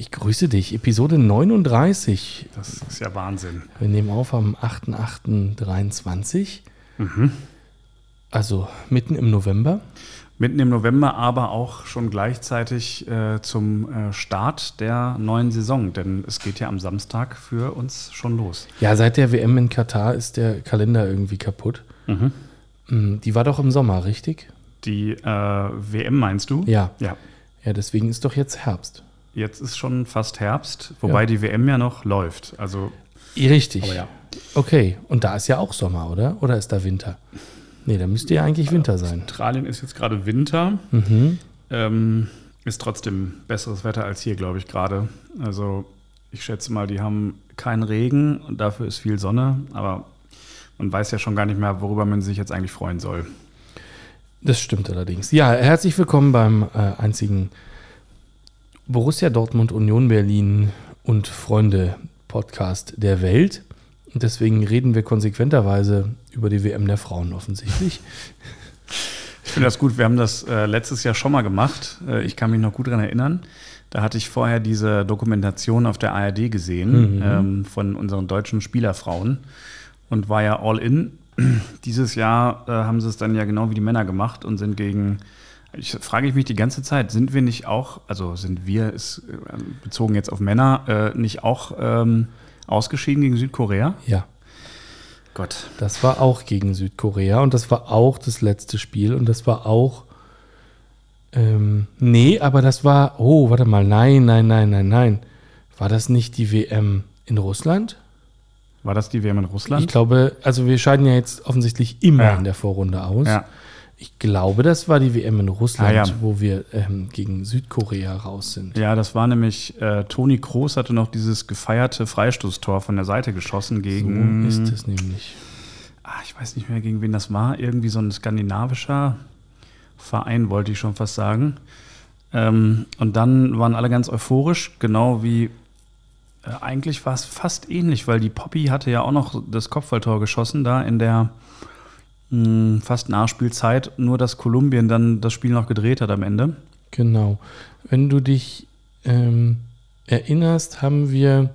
Ich grüße dich. Episode 39. Das ist ja Wahnsinn. Wir nehmen auf am 8.8.23. Mhm. Also mitten im November. Mitten im November, aber auch schon gleichzeitig äh, zum äh, Start der neuen Saison, denn es geht ja am Samstag für uns schon los. Ja, seit der WM in Katar ist der Kalender irgendwie kaputt. Mhm. Mm, die war doch im Sommer, richtig? Die äh, WM meinst du? Ja. Ja. Ja, deswegen ist doch jetzt Herbst. Jetzt ist schon fast Herbst, wobei ja. die WM ja noch läuft. Also Richtig. Ja. Okay, und da ist ja auch Sommer, oder? Oder ist da Winter? Nee, da müsste ja eigentlich Winter sein. Australien ist jetzt gerade Winter. Mhm. Ähm, ist trotzdem besseres Wetter als hier, glaube ich, gerade. Also ich schätze mal, die haben keinen Regen und dafür ist viel Sonne, aber man weiß ja schon gar nicht mehr, worüber man sich jetzt eigentlich freuen soll. Das stimmt allerdings. Ja, herzlich willkommen beim äh, einzigen Borussia Dortmund, Union Berlin und Freunde Podcast der Welt. Und deswegen reden wir konsequenterweise über die WM der Frauen offensichtlich. Ich finde das gut. Wir haben das äh, letztes Jahr schon mal gemacht. Äh, ich kann mich noch gut daran erinnern. Da hatte ich vorher diese Dokumentation auf der ARD gesehen mhm. ähm, von unseren deutschen Spielerfrauen und war ja all in. Dieses Jahr äh, haben sie es dann ja genau wie die Männer gemacht und sind gegen ich frage mich die ganze Zeit, sind wir nicht auch, also sind wir, ist, äh, bezogen jetzt auf Männer, äh, nicht auch ähm, ausgeschieden gegen Südkorea? Ja. Gott. Das war auch gegen Südkorea und das war auch das letzte Spiel und das war auch. Ähm, nee, aber das war. Oh, warte mal. Nein, nein, nein, nein, nein. War das nicht die WM in Russland? War das die WM in Russland? Ich glaube, also wir scheiden ja jetzt offensichtlich immer ja. in der Vorrunde aus. Ja. Ich glaube, das war die WM in Russland, ah, ja. wo wir ähm, gegen Südkorea raus sind. Ja, das war nämlich, äh, Toni Kroos hatte noch dieses gefeierte Freistoßtor von der Seite geschossen gegen. So ist es nämlich. Ach, ich weiß nicht mehr, gegen wen das war. Irgendwie so ein skandinavischer Verein, wollte ich schon fast sagen. Ähm, und dann waren alle ganz euphorisch, genau wie äh, eigentlich war es fast ähnlich, weil die Poppy hatte ja auch noch das Kopfballtor geschossen da in der mh, fast Nachspielzeit, nur dass Kolumbien dann das Spiel noch gedreht hat am Ende. Genau. Wenn du dich ähm, erinnerst, haben wir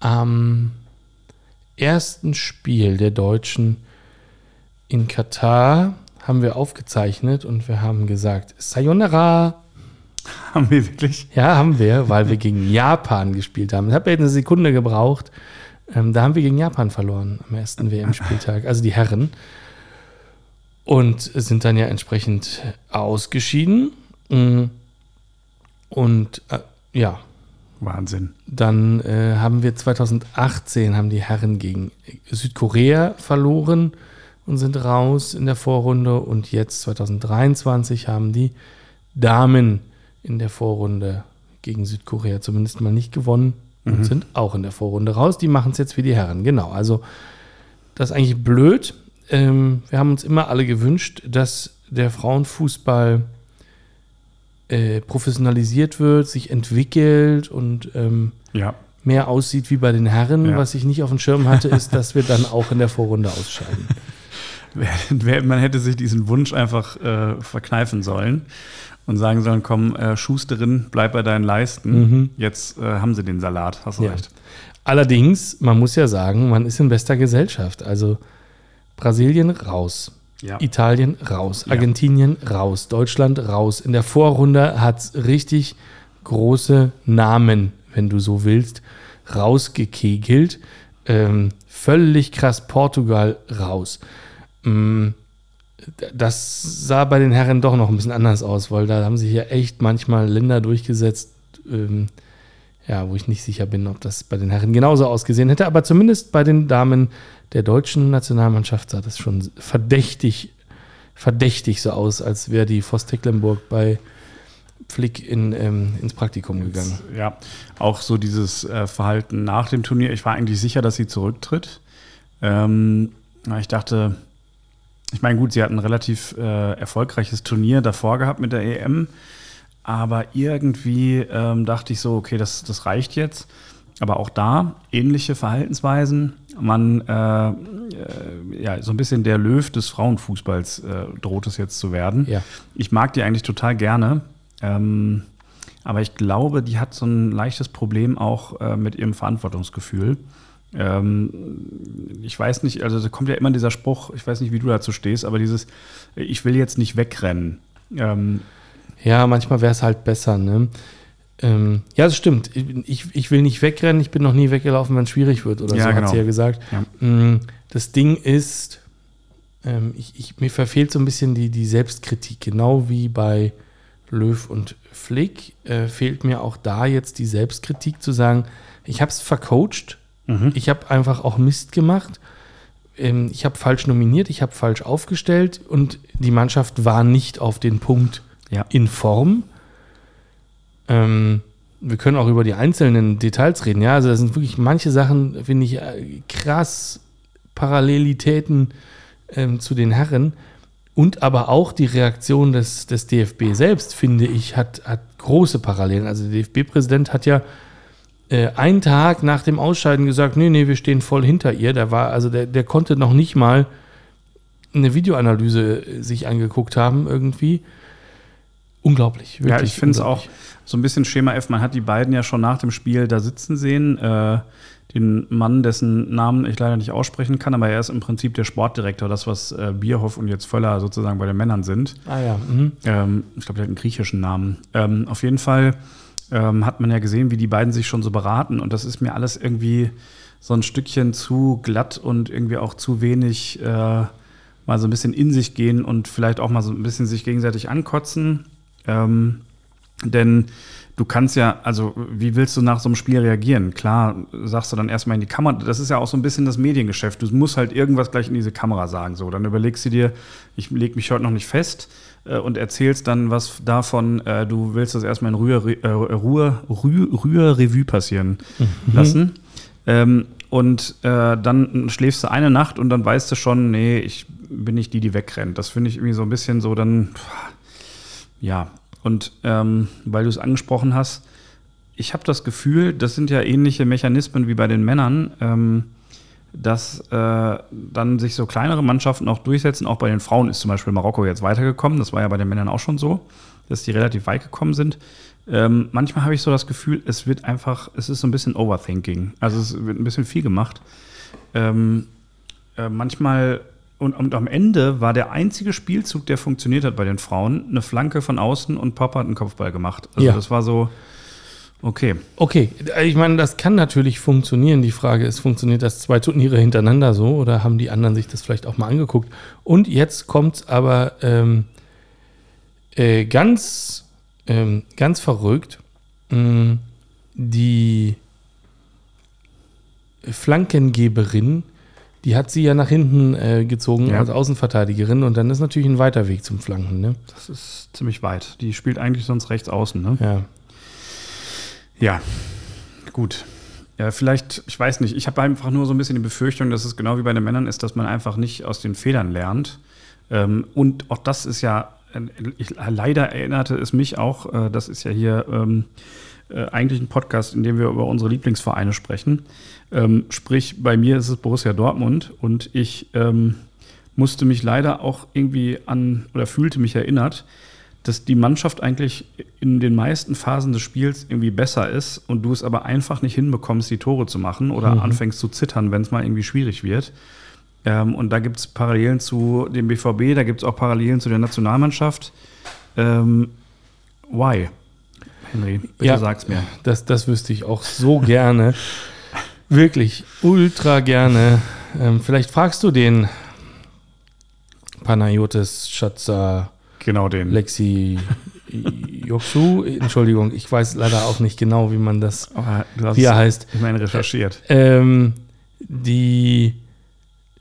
am ersten Spiel der Deutschen in Katar haben wir aufgezeichnet und wir haben gesagt, Sayonara. Haben wir wirklich? Ja, haben wir, weil wir gegen Japan gespielt haben. Ich habe ja eine Sekunde gebraucht. Ähm, da haben wir gegen Japan verloren am ersten WM-Spieltag, also die Herren und sind dann ja entsprechend ausgeschieden. Mm. Und äh, ja. Wahnsinn. Dann äh, haben wir 2018 haben die Herren gegen Südkorea verloren und sind raus in der Vorrunde. Und jetzt 2023 haben die Damen in der Vorrunde gegen Südkorea zumindest mal nicht gewonnen und mhm. sind auch in der Vorrunde raus. Die machen es jetzt wie die Herren. Genau. Also das ist eigentlich blöd ähm, wir haben uns immer alle gewünscht, dass der Frauenfußball äh, professionalisiert wird, sich entwickelt und ähm, ja. mehr aussieht wie bei den Herren. Ja. Was ich nicht auf dem Schirm hatte, ist, dass wir dann auch in der Vorrunde ausscheiden. Man hätte sich diesen Wunsch einfach äh, verkneifen sollen und sagen sollen, komm, äh, Schusterin, bleib bei deinen Leisten. Mhm. Jetzt äh, haben sie den Salat, hast du ja. recht. Allerdings, man muss ja sagen, man ist in bester Gesellschaft. Also Brasilien raus. Ja. Italien raus, ja. Argentinien raus, Deutschland raus. In der Vorrunde hat es richtig große Namen, wenn du so willst, rausgekegelt. Ähm, völlig krass Portugal raus. Ähm, das sah bei den Herren doch noch ein bisschen anders aus, weil da haben sich ja echt manchmal Länder durchgesetzt, ähm, ja, wo ich nicht sicher bin, ob das bei den Herren genauso ausgesehen hätte. Aber zumindest bei den Damen der deutschen Nationalmannschaft sah das schon verdächtig, verdächtig so aus, als wäre die Voss Tecklenburg bei Flick in, ähm, ins Praktikum gegangen. Ja, auch so dieses äh, Verhalten nach dem Turnier. Ich war eigentlich sicher, dass sie zurücktritt. Ähm, ich dachte, ich meine, gut, sie hat ein relativ äh, erfolgreiches Turnier davor gehabt mit der EM, aber irgendwie ähm, dachte ich so, okay, das, das reicht jetzt. Aber auch da ähnliche Verhaltensweisen. Man, äh, äh, ja, so ein bisschen der Löw des Frauenfußballs äh, droht es jetzt zu werden. Ja. Ich mag die eigentlich total gerne. Ähm, aber ich glaube, die hat so ein leichtes Problem auch äh, mit ihrem Verantwortungsgefühl. Ähm, ich weiß nicht, also da kommt ja immer dieser Spruch, ich weiß nicht, wie du dazu stehst, aber dieses, ich will jetzt nicht wegrennen. Ähm, ja, manchmal wäre es halt besser, ne? Ähm, ja, das stimmt. Ich, ich will nicht wegrennen, ich bin noch nie weggelaufen, wenn es schwierig wird oder Ja, so, hat genau. sie ja gesagt. Ja. Mm, Das Ding ist, ähm, ich, ich, mir verfehlt so ein bisschen die, die Selbstkritik, genau wie bei Löw und Flick, äh, fehlt mir auch da jetzt die Selbstkritik zu sagen, ich habe es vercoacht, Mhm. ich habe einfach auch Mist gemacht, ähm, ich habe falsch nominiert, ich habe falsch aufgestellt und die Mannschaft war nicht auf den Punkt Ja. in Form. Ähm, wir können auch über die einzelnen Details reden. Ja, also das sind wirklich manche Sachen, finde ich, äh, krass Parallelitäten ähm, zu den Herren. Und aber auch die Reaktion des, des DFB selbst, finde ich, hat, hat große Parallelen. Also der DFB-Präsident hat ja äh, einen Tag nach dem Ausscheiden gesagt, nee, nee, wir stehen voll hinter ihr. Der war, also der, der konnte noch nicht mal eine Videoanalyse äh, sich angeguckt haben irgendwie. Unglaublich, Ja, ich finde es auch so ein bisschen Schema F. Man hat die beiden ja schon nach dem Spiel da sitzen sehen. Äh, den Mann, dessen Namen ich leider nicht aussprechen kann, aber er ist im Prinzip der Sportdirektor, das, was äh, Bierhoff und jetzt Völler sozusagen bei den Männern sind. Ah ja, mhm. Ähm, ich glaube, der hat einen griechischen Namen. Ähm, auf jeden Fall ähm, hat man ja gesehen, wie die beiden sich schon so beraten. Und das ist mir alles irgendwie so ein Stückchen zu glatt und irgendwie auch zu wenig äh, mal so ein bisschen in sich gehen und vielleicht auch mal so ein bisschen sich gegenseitig ankotzen. Ähm, denn du kannst ja, also wie willst du nach so einem Spiel reagieren? Klar, sagst du dann erstmal in die Kamera, das ist ja auch so ein bisschen das Mediengeschäft. Du musst halt irgendwas gleich in diese Kamera sagen. So, dann überlegst du dir, ich lege mich heute noch nicht fest äh, und erzählst dann was davon, äh, du willst das erstmal in Ruhe, äh, Ruhe, Ruhe, Ruhe Revue passieren lassen. Ähm, und äh, dann schläfst du eine Nacht und dann weißt du schon, nee, ich bin nicht die, die wegrennt. Das finde ich irgendwie so ein bisschen so dann, pff, ja. Und ähm, weil du es angesprochen hast, ich habe das Gefühl, das sind ja ähnliche Mechanismen wie bei den Männern, ähm, dass äh, dann sich so kleinere Mannschaften auch durchsetzen. Auch bei den Frauen ist zum Beispiel Marokko jetzt weitergekommen. Das war ja bei den Männern auch schon so, dass die relativ weit gekommen sind. Ähm, manchmal habe ich so das Gefühl, es wird einfach, es ist so ein bisschen Overthinking. Also es wird ein bisschen viel gemacht. Ähm, äh, manchmal und, und am Ende war der einzige Spielzug, der funktioniert hat bei den Frauen, eine Flanke von außen und Papa hat einen Kopfball gemacht. Also Ja. das war so, okay. Okay, ich meine, das kann natürlich funktionieren. Die Frage ist, funktioniert das zwei Turniere hintereinander so oder haben die anderen sich das vielleicht auch mal angeguckt? Und jetzt kommt aber ähm, äh, ganz, ähm, ganz verrückt. mh, die Flankengeberin, die hat sie ja nach hinten äh, gezogen Ja. als Außenverteidigerin und dann ist natürlich ein weiter Weg zum Flanken. Ne? Das ist ziemlich weit. Die spielt eigentlich sonst rechts außen, ne? Ja. Ja, gut. Ja, vielleicht, ich weiß nicht, ich habe einfach nur so ein bisschen die Befürchtung, dass es genau wie bei den Männern ist, dass man einfach nicht aus den Fehlern lernt. Ähm, und auch das ist ja, äh, ich, leider erinnerte es mich auch, äh, das ist ja hier ähm, äh, eigentlich ein Podcast, in dem wir über unsere Lieblingsvereine sprechen. Ähm, sprich, bei mir ist es Borussia Dortmund und ich ähm, musste mich leider auch irgendwie an oder fühlte mich erinnert, dass die Mannschaft eigentlich in den meisten Phasen des Spiels irgendwie besser ist und du es aber einfach nicht hinbekommst, die Tore zu machen oder anfängst zu zittern, wenn es mal irgendwie schwierig wird. Ähm, und da gibt es Parallelen zu dem BVB, da gibt es auch Parallelen zu der Nationalmannschaft. Ähm, why? Henry, bitte Ja. sag's mir. Das, das wüsste ich auch so gerne. Wirklich, ultra gerne. Ähm, vielleicht fragst du den Panayotis Schatzer Genau den. Lexi Yoksu. Entschuldigung, ich weiß leider auch nicht genau, wie man das, Aber du hast wie er heißt. ich meine recherchiert. Ähm, die,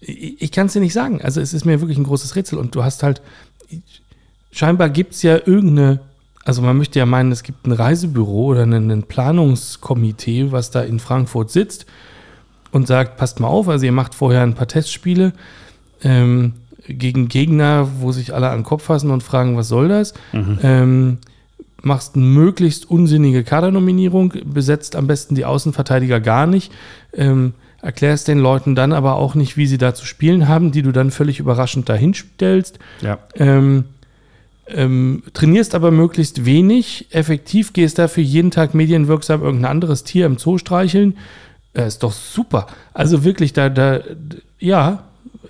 ich kann es dir nicht sagen. Also es ist mir wirklich ein großes Rätsel und du hast halt, scheinbar gibt es ja irgendeine also man möchte ja meinen, es gibt ein Reisebüro oder ein, Planungskomitee, was da in Frankfurt sitzt und sagt, passt mal auf, also ihr macht vorher ein paar Testspiele ähm, gegen Gegner, wo sich alle an den Kopf fassen und fragen, was soll das? Mhm. Ähm, machst eine möglichst unsinnige Kadernominierung, besetzt am besten die Außenverteidiger gar nicht, ähm, erklärst den Leuten dann aber auch nicht, wie sie da zu spielen haben, die du dann völlig überraschend dahinstellst. Ja. Ähm, ähm, trainierst aber möglichst wenig, effektiv gehst dafür jeden Tag medienwirksam irgendein anderes Tier im Zoo streicheln. Äh, ist doch super. Also wirklich, da, da, ja,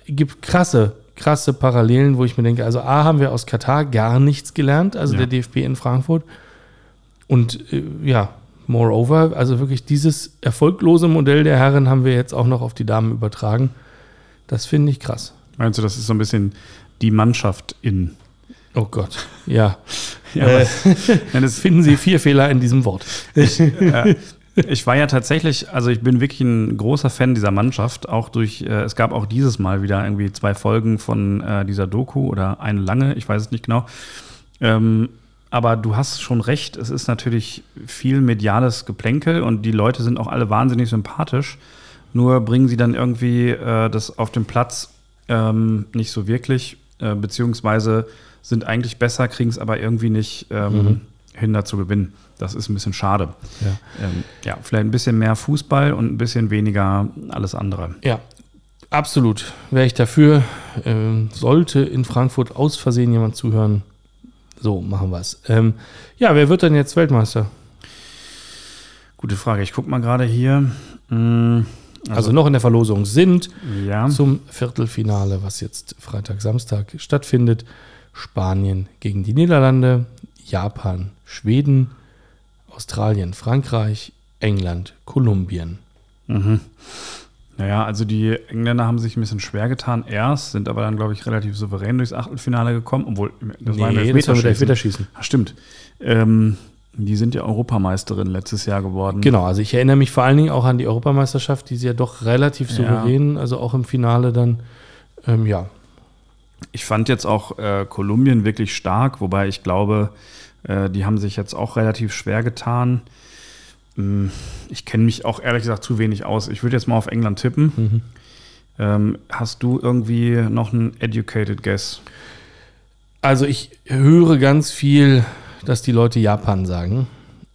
gibt krasse, krasse Parallelen, wo ich mir denke, also A, haben wir aus Katar gar nichts gelernt, also Ja. der DFB in Frankfurt. Und äh, ja, moreover, also wirklich dieses erfolglose Modell der Herren haben wir jetzt auch noch auf die Damen übertragen. Das finde ich krass. Meinst du, das ist so ein bisschen die Mannschaft in. Oh Gott, ja. Ja, Äh, das, Finden Sie vier Fehler in diesem Wort. äh, ich war ja tatsächlich, also ich bin wirklich ein großer Fan dieser Mannschaft, auch durch, äh, es gab auch dieses Mal wieder irgendwie zwei Folgen von äh, dieser Doku oder eine lange, ich weiß es nicht genau. Ähm, aber du hast schon recht, es ist natürlich viel mediales Geplänkel und die Leute sind auch alle wahnsinnig sympathisch. Nur bringen sie dann irgendwie äh, das auf den Platz ähm, nicht so wirklich, äh, beziehungsweise sind eigentlich besser, kriegen es aber irgendwie nicht ähm, hin dazu gewinnen. Das ist ein bisschen schade. Ja. Ähm, ja, vielleicht ein bisschen mehr Fußball und ein bisschen weniger alles andere. Ja, absolut. Wäre ich dafür. Ähm, sollte in Frankfurt aus Versehen jemand zuhören, so machen wir es. Ähm, ja, wer wird denn jetzt Weltmeister? Gute Frage. Ich gucke mal gerade hier. Mm, Also, noch in der Verlosung sind ja. zum Viertelfinale, was jetzt Freitag, Samstag stattfindet. Spanien gegen die Niederlande, Japan, Schweden, Australien, Frankreich, England, Kolumbien. Mhm. Naja, also die Engländer haben sich ein bisschen schwer getan erst, sind aber dann, glaube ich, relativ souverän durchs Achtelfinale gekommen, obwohl das war ein das war mit Elfmeterschießen. Ah, Stimmt. Ähm, die sind ja Europameisterin letztes Jahr geworden. Genau, also ich erinnere mich vor allen Dingen auch an die Europameisterschaft, die sie ja doch relativ Ja. souverän, also auch im Finale dann, ähm, ja, Ich fand jetzt auch äh, Kolumbien wirklich stark, wobei ich glaube, äh, die haben sich jetzt auch relativ schwer getan. Mm, Ich kenne mich auch ehrlich gesagt zu wenig aus. Ich würde jetzt mal auf England tippen. Mhm. Ähm, hast du irgendwie noch einen educated guess? Also ich höre ganz viel, dass die Leute Japan sagen,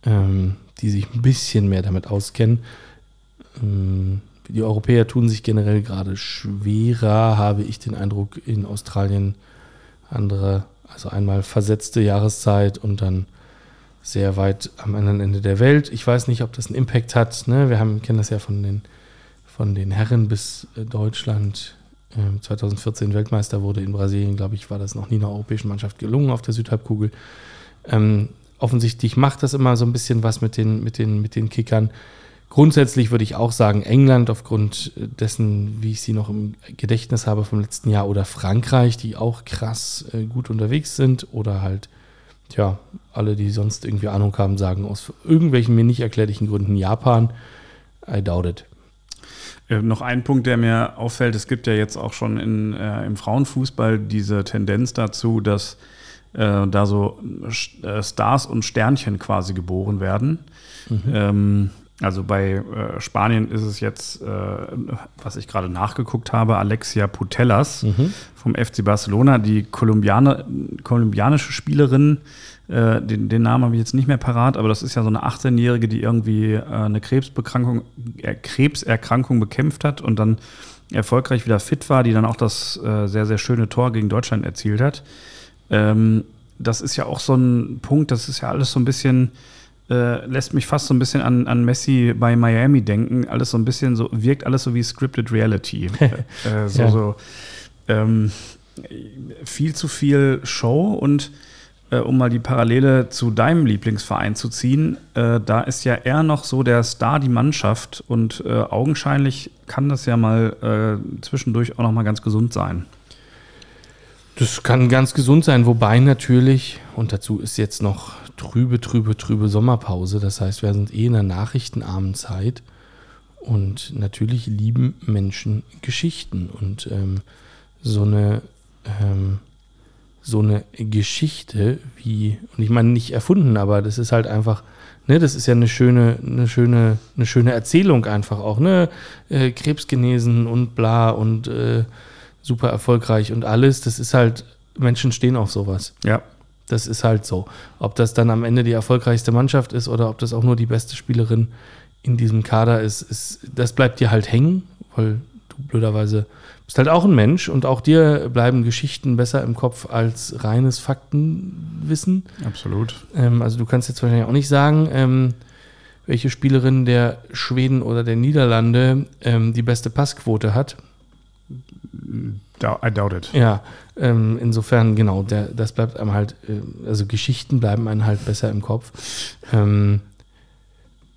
ähm, die sich ein bisschen mehr damit auskennen. Ähm, die Europäer tun sich generell gerade schwerer, habe ich den Eindruck, in Australien andere, also einmal versetzte Jahreszeit und dann sehr weit am anderen Ende der Welt. Ich weiß nicht, ob das einen Impact hat. Ne? Wir haben, kennen das ja von den, von den Herren bis äh, Deutschland ähm, 2014 Weltmeister wurde in Brasilien, glaube ich, war das noch nie einer europäischen Mannschaft gelungen auf der Südhalbkugel. Ähm, offensichtlich macht das immer so ein bisschen was mit den, mit den, mit den Kickern. Grundsätzlich würde ich auch sagen, England aufgrund dessen, wie ich sie noch im Gedächtnis habe vom letzten Jahr, oder Frankreich, die auch krass äh, gut unterwegs sind, oder halt, tja, alle, die sonst irgendwie Ahnung haben, sagen aus irgendwelchen mir nicht erklärlichen Gründen Japan. I doubt it. Äh, noch ein Punkt, der mir auffällt, es gibt ja jetzt auch schon in, äh, im Frauenfußball diese Tendenz dazu, dass äh, da so äh, Stars und Sternchen quasi geboren werden. Ähm, also bei äh, Spanien ist es jetzt, äh, was ich gerade nachgeguckt habe, Alexia Putellas vom FC Barcelona, die Kolumbianer, kolumbianische Spielerin, äh, den, den Namen habe ich jetzt nicht mehr parat, aber das ist ja so eine 18-Jährige, die irgendwie äh, eine Krebsbekrankung, äh, Krebserkrankung bekämpft hat und dann erfolgreich wieder fit war, die dann auch das äh, sehr, sehr schöne Tor gegen Deutschland erzielt hat. Ähm, das ist ja auch so ein Punkt, das ist ja alles so ein bisschen, äh, lässt mich fast so ein bisschen an, an Messi bei Miami denken. Alles so ein bisschen so, wirkt alles so wie Scripted Reality. äh, so, Ja. so ähm, viel zu viel Show und äh, um mal die Parallele zu deinem Lieblingsverein zu ziehen, äh, da ist ja eher noch so der Star die Mannschaft und äh, augenscheinlich kann das ja mal zwischendurch auch noch mal ganz gesund sein. Das kann ganz gesund sein, wobei natürlich, und dazu ist jetzt noch trübe, trübe, trübe Sommerpause. Das heißt, wir sind eh in einer nachrichtenarmen Zeit. Und natürlich lieben Menschen Geschichten. Und ähm, so eine, ähm, so eine Geschichte wie, und ich meine nicht erfunden, aber das ist halt einfach, ne, das ist ja eine schöne, eine schöne, eine schöne Erzählung einfach auch, ne? Äh, Krebs genesen und bla und äh, super erfolgreich und alles. Das ist halt, Menschen stehen auf sowas. Ja. Das ist halt so. Ob das dann am Ende die erfolgreichste Mannschaft ist oder ob das auch nur die beste Spielerin in diesem Kader ist, ist das bleibt dir halt hängen, weil du blöderweise bist halt auch ein Mensch und auch dir bleiben Geschichten besser im Kopf als reines Faktenwissen. Absolut. Ähm, also du kannst jetzt wahrscheinlich auch nicht sagen, ähm, welche Spielerin der Schweden oder der Niederlande ähm, die beste Passquote hat. I doubt it. Ja, ähm, insofern, genau, der, das bleibt einem halt, äh, also Geschichten bleiben einem halt besser im Kopf. Ähm,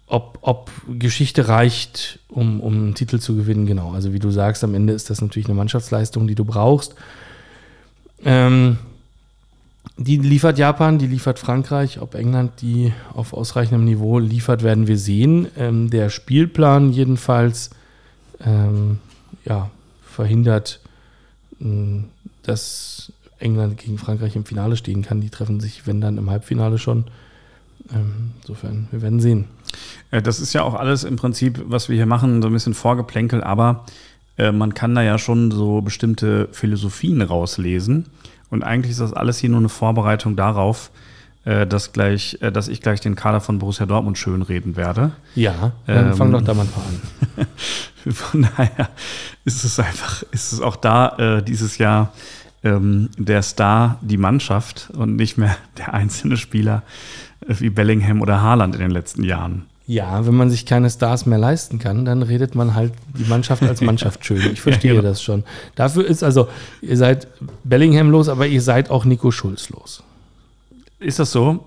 ob, ob Geschichte reicht, um, um einen Titel zu gewinnen, genau. Also wie du sagst, am Ende ist das natürlich eine Mannschaftsleistung, die du brauchst. Ähm, die liefert Japan, die liefert Frankreich. Ob England die auf ausreichendem Niveau liefert, werden wir sehen. Ähm, der Spielplan jedenfalls ähm, ja, verhindert, mh, dass England gegen Frankreich im Finale stehen kann. Die treffen sich, wenn dann, im Halbfinale schon. Ähm, insofern, wir werden sehen. Äh, Das ist ja auch alles im Prinzip, was wir hier machen, so ein bisschen Vorgeplänkel, aber äh, man kann da ja schon so bestimmte Philosophien rauslesen. Und eigentlich ist das alles hier nur eine Vorbereitung darauf, dass, gleich, äh, dass ich gleich den Kader von Borussia Dortmund schönreden werde. Ja, dann Ähm, fang doch da mal ein paar an. Von daher ist es einfach, ist es auch da äh, dieses Jahr ähm, der Star die Mannschaft und nicht mehr der einzelne Spieler äh, wie Bellingham oder Haaland in den letzten Jahren. Ja, wenn man sich keine Stars mehr leisten kann, dann redet man halt die Mannschaft als Mannschaft schön. Ich verstehe Ja, genau. das schon. Dafür ist also, ihr seid Bellingham los, aber ihr seid auch Nico Schulz los. Ist das so?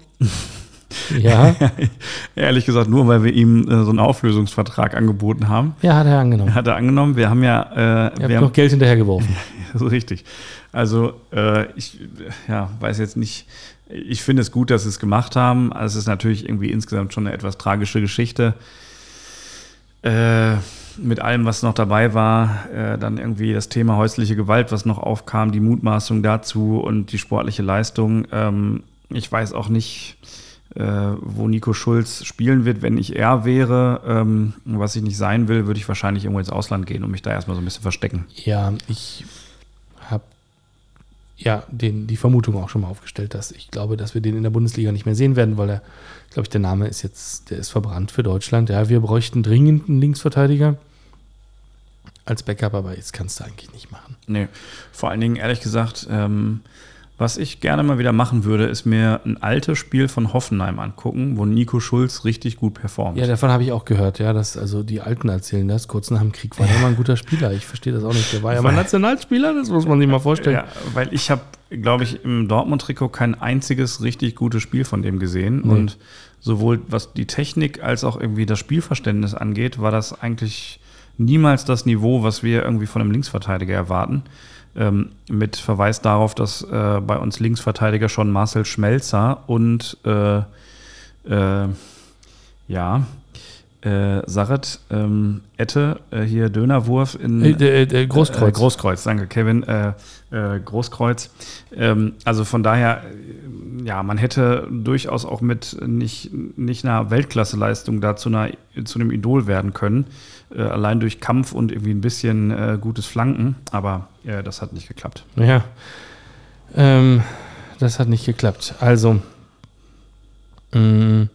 Ja, Ehrlich gesagt, nur weil wir ihm äh, so einen Auflösungsvertrag angeboten haben. ja hat er angenommen. Hat er angenommen. Wir haben ja, äh, Ihr wir noch haben, Geld hinterhergeworfen. so richtig. Also äh, ich ja, weiß jetzt nicht. Ich finde es gut, dass sie es gemacht haben. Also es ist natürlich irgendwie insgesamt schon eine etwas tragische Geschichte. Äh, mit allem, was noch dabei war, äh, dann irgendwie das Thema häusliche Gewalt, was noch aufkam, die Mutmaßung dazu und die sportliche Leistung. Ähm, ich weiß auch nicht, äh, wo Nico Schulz spielen wird, wenn ich er wäre. Ähm, was ich nicht sein will, würde ich wahrscheinlich irgendwo ins Ausland gehen und mich da erstmal so ein bisschen verstecken. Ja, ich habe ja den, die Vermutung auch schon mal aufgestellt, dass ich glaube, dass wir den in der Bundesliga nicht mehr sehen werden, weil er, glaube ich, der Name ist jetzt, der ist verbrannt für Deutschland. Ja, wir bräuchten dringend einen Linksverteidiger als Backup, aber jetzt kannst du eigentlich nicht machen. Nee, vor allen Dingen, ehrlich gesagt, ähm, was ich gerne mal wieder machen würde, ist mir ein altes Spiel von Hoffenheim angucken, wo Nico Schulz richtig gut performt. Ja, davon habe ich auch gehört, ja, dass also die Alten erzählen das. Kurz nach dem Krieg war er mal ein guter Spieler. Ich verstehe das auch nicht. Der war ja mal Nationalspieler, das muss man sich mal vorstellen. Ja, weil ich habe, glaube ich, im Dortmund-Trikot kein einziges richtig gutes Spiel von dem gesehen. Nee. Und sowohl was die Technik als auch irgendwie das Spielverständnis angeht, war das eigentlich niemals das Niveau, was wir irgendwie von einem Linksverteidiger erwarten. Ähm, mit Verweis darauf, dass äh, bei uns Linksverteidiger schon Marcel Schmelzer und äh, äh, ja, äh, Saret, ähm, Ette, äh, hier Dönerwurf in Äh, der Großkreuz. äh, Großkreuz, danke, Kevin. Äh, äh, Großkreuz. Ähm, also von daher, äh, ja, man hätte durchaus auch mit nicht, nicht einer Weltklasseleistung da zu, einer, zu einem Idol werden können. Äh, allein durch Kampf und irgendwie ein bisschen äh, gutes Flanken. Aber äh, das hat nicht geklappt. Ja. Ähm, das hat nicht geklappt. Also. mh,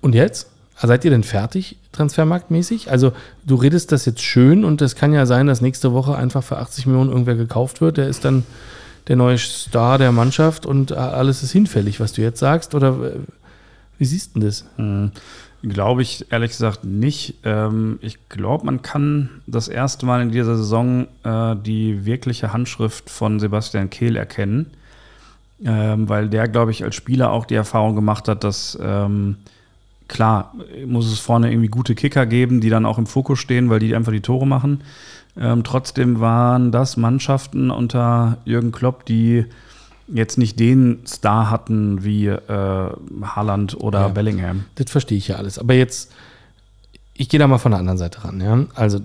und jetzt? Seid ihr denn fertig, transfermarktmäßig? Also, du redest das jetzt schön und es kann ja sein, dass nächste Woche einfach für 80 Millionen irgendwer gekauft wird. Der ist dann der neue Star der Mannschaft und äh, alles ist hinfällig, was du jetzt sagst. Oder äh, wie siehst du denn das? Glaube ich ehrlich gesagt nicht. Ähm, ich glaube, man kann das erste Mal in dieser Saison äh, die wirkliche Handschrift von Sebastian Kehl erkennen, ähm, weil der, glaube ich, als Spieler auch die Erfahrung gemacht hat, dass ähm, klar muss es vorne irgendwie gute Kicker geben, die dann auch im Fokus stehen, weil die einfach die Tore machen. Trotzdem waren das Mannschaften unter Jürgen Klopp, die jetzt nicht den Star hatten wie äh, Haaland oder Ja. Bellingham. Das verstehe ich ja alles. Aber jetzt, ich gehe da mal von der anderen Seite ran. Ja? Also,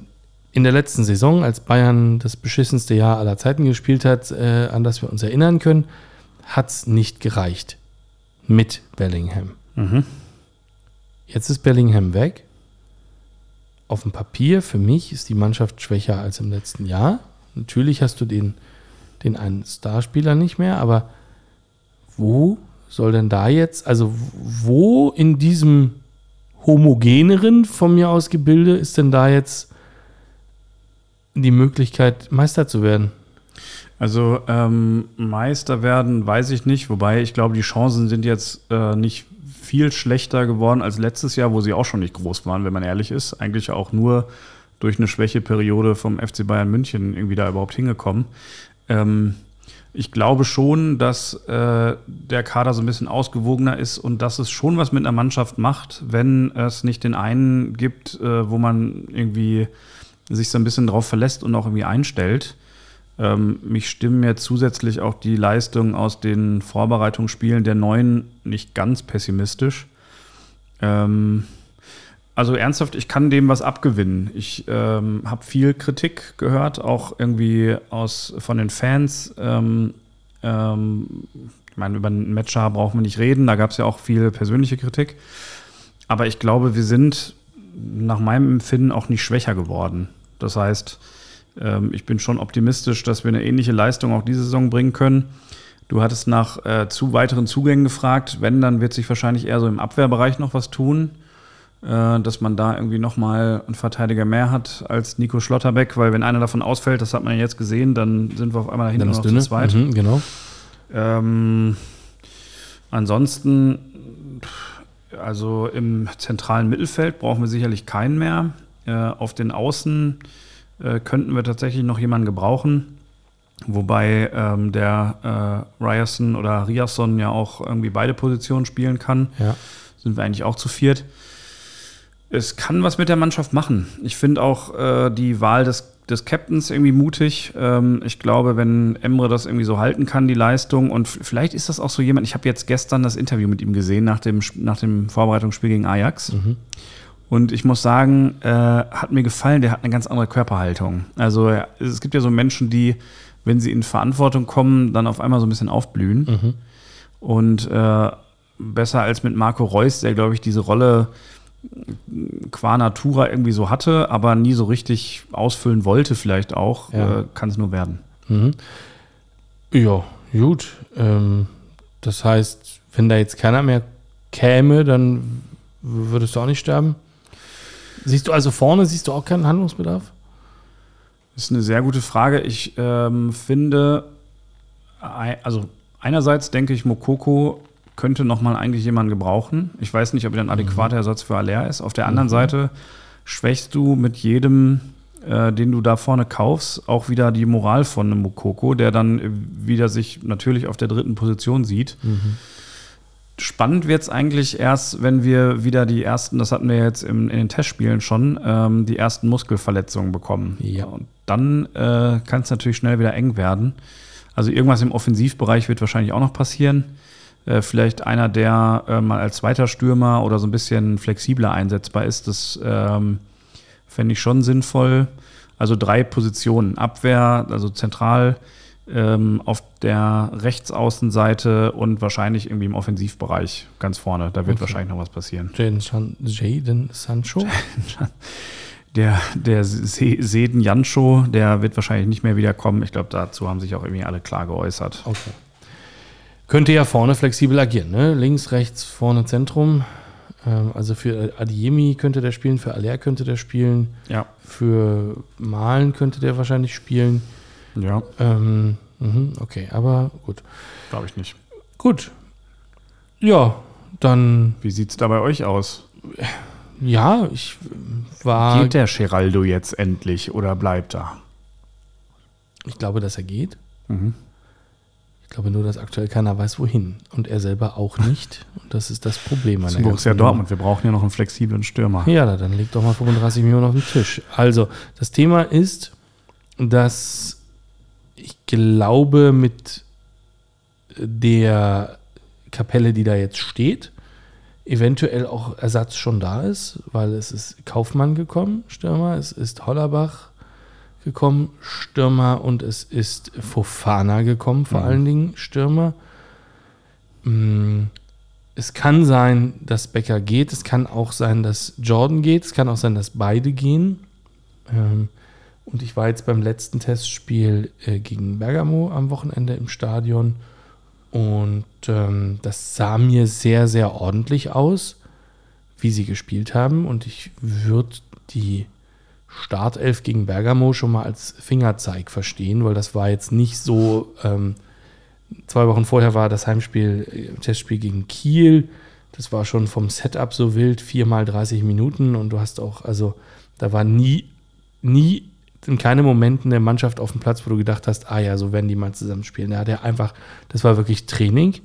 in der letzten Saison, als Bayern das beschissenste Jahr aller Zeiten gespielt hat, äh, an das wir uns erinnern können, hat es nicht gereicht mit Bellingham. Mhm. Jetzt ist Bellingham weg. Auf dem Papier, für mich, ist die Mannschaft schwächer als im letzten Jahr. Natürlich hast du den, den einen Starspieler nicht mehr, aber wo soll denn da jetzt, also wo in diesem homogeneren von mir aus Gebilde ist denn da jetzt die Möglichkeit, Meister zu werden? Also ähm, Meister werden, weiß ich nicht, wobei ich glaube, die Chancen sind jetzt äh, nicht viel schlechter geworden als letztes Jahr, wo sie auch schon nicht groß waren, wenn man ehrlich ist. Eigentlich auch nur durch eine Schwächeperiode vom FC Bayern München irgendwie da überhaupt hingekommen. Ähm, ich glaube schon, dass äh, der Kader so ein bisschen ausgewogener ist und dass es schon was mit einer Mannschaft macht, wenn es nicht den einen gibt, äh, wo man irgendwie sich so ein bisschen drauf verlässt und auch irgendwie einstellt. Ähm, mich stimmen ja zusätzlich auch die Leistungen aus den Vorbereitungsspielen der Neuen nicht ganz pessimistisch. Ähm, also ernsthaft, ich kann dem was abgewinnen. Ich ähm, habe viel Kritik gehört, auch irgendwie aus von den Fans. Ähm, ähm, ich meine, über einen Matcher brauchen wir nicht reden, da gab es ja auch viel persönliche Kritik. Aber ich glaube, wir sind nach meinem Empfinden auch nicht schwächer geworden. Das heißt, ähm, ich bin schon optimistisch, dass wir eine ähnliche Leistung auch diese Saison bringen können. Du hattest nach äh, zu weiteren Zugängen gefragt. Wenn, dann wird sich wahrscheinlich eher so im Abwehrbereich noch was tun, dass man da irgendwie nochmal einen Verteidiger mehr hat als Nico Schlotterbeck, weil wenn einer davon ausfällt, das hat man ja jetzt gesehen, dann sind wir auf einmal dahinter noch zu zweit. Mhm, genau. Ähm, ansonsten, also im zentralen Mittelfeld brauchen wir sicherlich keinen mehr. Äh, auf den Außen äh, könnten wir tatsächlich noch jemanden gebrauchen. Wobei ähm, der äh, Ryerson oder Riasson ja auch irgendwie beide Positionen spielen kann. Ja. Sind wir eigentlich auch zu viert. Es kann was mit der Mannschaft machen. Ich finde auch äh, die Wahl des, des Captains irgendwie mutig. Ähm, ich glaube, wenn Emre das irgendwie so halten kann, die Leistung, und vielleicht ist das auch so jemand, ich habe jetzt gestern das Interview mit ihm gesehen nach dem, nach dem Vorbereitungsspiel gegen Ajax. Mhm. Und ich muss sagen, äh, hat mir gefallen, der hat eine ganz andere Körperhaltung. Also es gibt ja so Menschen, die, wenn sie in Verantwortung kommen, dann auf einmal so ein bisschen aufblühen. Mhm. Und äh, besser als mit Marco Reus, der, glaube ich, diese Rolle qua Natura irgendwie so hatte, aber nie so richtig ausfüllen wollte, vielleicht auch, Ja. äh, kann es nur werden. Mhm. Ja, gut. Ähm, das heißt, wenn da jetzt keiner mehr käme, dann würdest du auch nicht sterben? Siehst du also vorne, siehst du auch keinen Handlungsbedarf? Das ist eine sehr gute Frage. Ich ähm, finde, also einerseits denke ich, Mokoko könnte noch mal eigentlich jemanden gebrauchen. Ich weiß nicht, ob er ein adäquater Ersatz für Aller ist. Auf der anderen Seite schwächst du mit jedem, äh, den du da vorne kaufst, auch wieder die Moral von einem Mokoko, der dann äh, wieder sich natürlich auf der dritten Position sieht. Spannend wird es eigentlich erst, wenn wir wieder die ersten, das hatten wir jetzt im, in den Testspielen schon, ähm, die ersten Muskelverletzungen bekommen. Ja. Und dann äh, kann es natürlich schnell wieder eng werden. Also irgendwas im Offensivbereich wird wahrscheinlich auch noch passieren. Äh, vielleicht einer, der äh, mal als zweiter Stürmer oder so ein bisschen flexibler einsetzbar ist, das ähm, fände ich schon sinnvoll. Also drei Positionen. Abwehr, also zentral ähm, auf der Rechtsaußenseite und wahrscheinlich irgendwie im Offensivbereich ganz vorne. Da wird Okay. wahrscheinlich noch was passieren. Jaden, San Jaden Sancho? Der, der Se- Seden Jancho, der wird wahrscheinlich nicht mehr wiederkommen. Ich glaube, dazu haben sich auch irgendwie alle klar geäußert. Okay. Könnte ja vorne flexibel agieren, ne? Links, rechts, vorne Zentrum. Ähm, also für Adiemi könnte der spielen, für Aller könnte der spielen, Ja. für Malen könnte der wahrscheinlich spielen. Ja, Ähm, mhm, okay, aber gut. glaube ich nicht. Gut. Ja, dann, Wie sieht es da bei euch aus? ja, ich war, Geht der Geraldo jetzt endlich oder bleibt er? ich glaube, dass er geht. Mhm. Ich glaube nur, dass aktuell keiner weiß, wohin. Und er selber auch nicht. Und das ist das Problem an Borussia ganzen Nummer. Dortmund. Wir brauchen ja noch einen flexiblen Stürmer. Ja, dann leg doch mal 35 Millionen auf den Tisch. Also, das Thema ist, dass ich glaube, mit der Kapelle, die da jetzt steht, eventuell auch Ersatz schon da ist, weil es ist Kaufmann gekommen, Stürmer, es ist Hollerbach gekommen, Stürmer, und es ist Fofana gekommen, vor allen Dingen Stürmer. Mm, Es kann sein, dass Becker geht. Es kann auch sein, dass Jordan geht. Es kann auch sein, dass beide gehen. Ähm, und ich war jetzt beim letzten Testspiel äh, gegen Bergamo am Wochenende im Stadion. Und ähm, das sah mir sehr, sehr ordentlich aus, wie sie gespielt haben. Und ich würde die Startelf gegen Bergamo schon mal als Fingerzeig verstehen, weil das war jetzt nicht so. Ähm, zwei Wochen vorher war das Heimspiel, äh, Testspiel gegen Kiel. Das war schon vom Setup so wild, viermal 30 Minuten und du hast auch, also da war nie, nie in keinem Moment eine Mannschaft auf dem Platz, wo du gedacht hast, ah ja, so werden die mal zusammenspielen. Da hat er einfach, das war wirklich Training.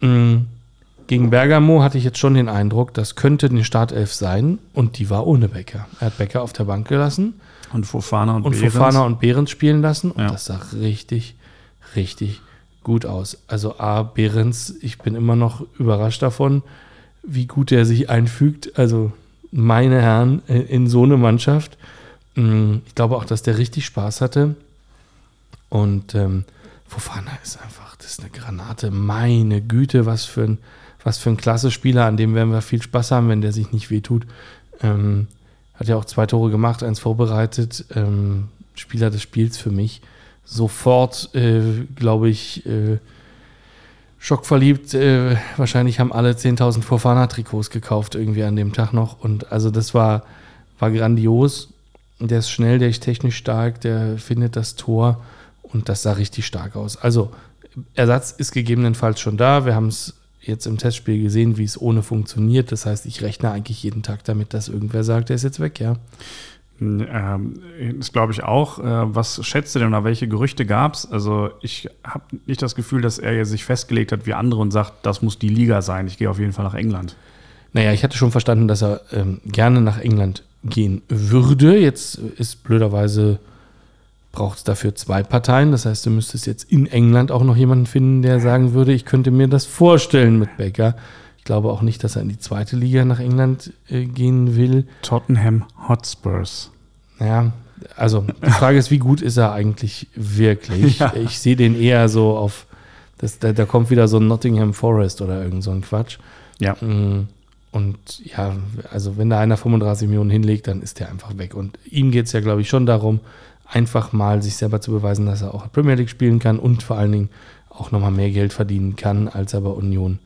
Mm, Gegen Bergamo hatte ich jetzt schon den Eindruck, das könnte eine Startelf sein und die war ohne Becker. Er hat Becker auf der Bank gelassen Und Fofana und, und Behrens. Fofana und Behrens spielen lassen. Und Ja. das sah richtig, richtig gut aus. Also A, Behrens, ich bin immer noch überrascht davon, wie gut er sich einfügt. Also meine Herren, in- so eine Mannschaft. Mm, Ich glaube auch, dass der richtig Spaß hatte. Und ähm, Fofana ist einfach, das ist eine Granate. Meine Güte, was für ein, was für ein klasse Spieler, an dem werden wir viel Spaß haben, wenn der sich nicht wehtut. Ähm, hat ja auch zwei Tore gemacht, eins vorbereitet. Ähm, Spieler des Spiels für mich. Sofort, äh, glaube ich, äh, schockverliebt. Äh, wahrscheinlich haben alle 10.000 Fofana-Trikots gekauft irgendwie an dem Tag noch. Und also das war, war grandios. Der ist schnell, der ist technisch stark, der findet das Tor und das sah richtig stark aus. Also Ersatz ist gegebenenfalls schon da. Wir haben es jetzt im Testspiel gesehen, wie es ohne funktioniert. Das heißt, ich rechne eigentlich jeden Tag damit, dass irgendwer sagt, der ist jetzt weg, ja. Ähm, das glaube ich auch. Äh, was schätzt du denn oder welche Gerüchte gab es? Also ich habe nicht das Gefühl, dass er sich festgelegt hat wie andere und sagt, das muss die Liga sein. Ich gehe auf jeden Fall nach England. Naja, ich hatte schon verstanden, dass er ähm, gerne nach England gehen würde. Jetzt ist blöderweise, braucht es dafür zwei Parteien. Das heißt, du müsstest jetzt in England auch noch jemanden finden, der sagen würde, ich könnte mir das vorstellen mit Becker. Ich glaube auch nicht, dass er in die zweite Liga nach England äh, gehen will. Tottenham Hotspurs. Ja, also die Frage ist, wie gut ist er eigentlich wirklich? Ja. Ich sehe den eher so auf, das, da, da kommt wieder so ein Nottingham Forest oder irgend so ein Quatsch. Ja. Mm, Und ja, also wenn da einer 35 Millionen hinlegt, dann ist der einfach weg. Und ihm geht es ja, glaube ich, schon darum, einfach mal sich selber zu beweisen, dass er auch Premier League spielen kann und vor allen Dingen auch nochmal mehr Geld verdienen kann, als er bei Union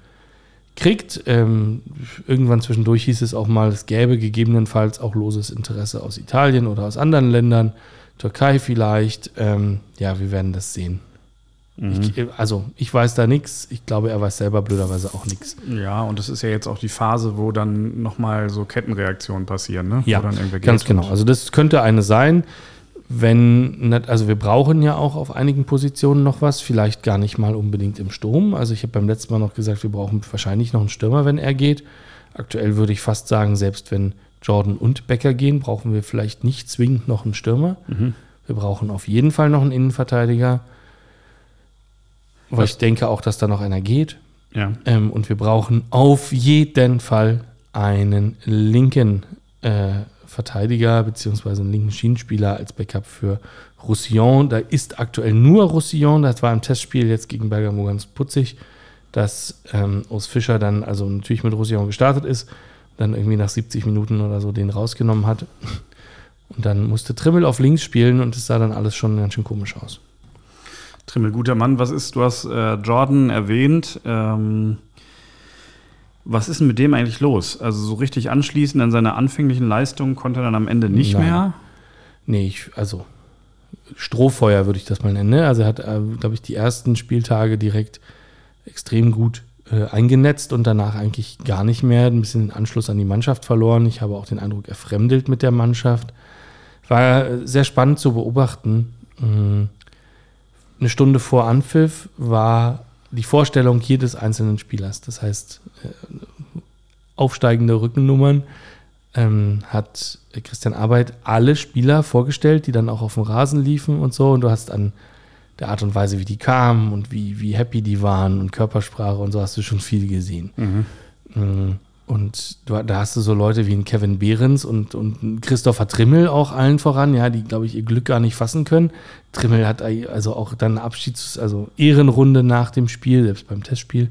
kriegt. Ähm, irgendwann zwischendurch hieß es auch mal, es gäbe gegebenenfalls auch loses Interesse aus Italien oder aus anderen Ländern, Türkei vielleicht. Ähm, ja, wir werden das sehen. Ich, also, ich weiß da nichts. Ich glaube, er weiß selber blöderweise auch nichts. Ja, und das ist ja jetzt auch die Phase, wo dann nochmal so Kettenreaktionen passieren, ne? Ja, ganz genau. Also das könnte eine sein, wenn, also wir brauchen ja auch auf einigen Positionen noch was, vielleicht gar nicht mal unbedingt im Sturm. Also ich habe beim letzten Mal noch gesagt, wir brauchen wahrscheinlich noch einen Stürmer, wenn er geht. Aktuell würde ich fast sagen, selbst wenn Jordan und Becker gehen, brauchen wir vielleicht nicht zwingend noch einen Stürmer. Wir brauchen auf jeden Fall noch einen Innenverteidiger. Weil ich denke auch, dass da noch einer geht. Ja. Ähm, und wir brauchen auf jeden Fall einen linken äh, Verteidiger beziehungsweise einen linken Schienenspieler als Backup für Roussillon. Da ist aktuell nur Roussillon. Das war im Testspiel jetzt gegen Bergamo ganz putzig, dass ähm, Urs Fischer dann also natürlich mit Roussillon gestartet ist, dann irgendwie nach 70 Minuten oder so den rausgenommen hat. Und dann musste Trimmel auf links spielen und es sah dann alles schon ganz schön komisch aus. Trimmel, guter Mann, was ist, du hast äh, Jordan erwähnt. Ähm, was ist denn mit dem eigentlich los? Also so richtig anschließend an seine anfänglichen Leistungen konnte er dann am Ende nicht Nein. mehr. Nee, ich, also Strohfeuer würde ich das mal nennen. Ne? Also er hat, äh, glaube ich, die ersten Spieltage direkt extrem gut äh, eingenetzt und danach eigentlich gar nicht mehr. Ein bisschen den Anschluss an die Mannschaft verloren. Ich habe auch den Eindruck, er fremdelt mit der Mannschaft. War äh, sehr spannend zu beobachten. Mm, Eine Stunde vor Anpfiff war die Vorstellung jedes einzelnen Spielers. Das heißt, äh, aufsteigende Rückennummern ähm, hat Christian Arbeit alle Spieler vorgestellt, die dann auch auf dem Rasen liefen und so. Und du hast an der Art und Weise, wie die kamen und wie, wie happy die waren und Körpersprache und so hast du schon viel gesehen. Mm, und du, da hast du so Leute wie ein Kevin Behrens und, und Christopher Trimmel auch allen voran, ja, die, glaube ich, ihr Glück gar nicht fassen können. Trimmel hat also auch dann Abschieds-, also Ehrenrunde nach dem Spiel, selbst beim Testspiel,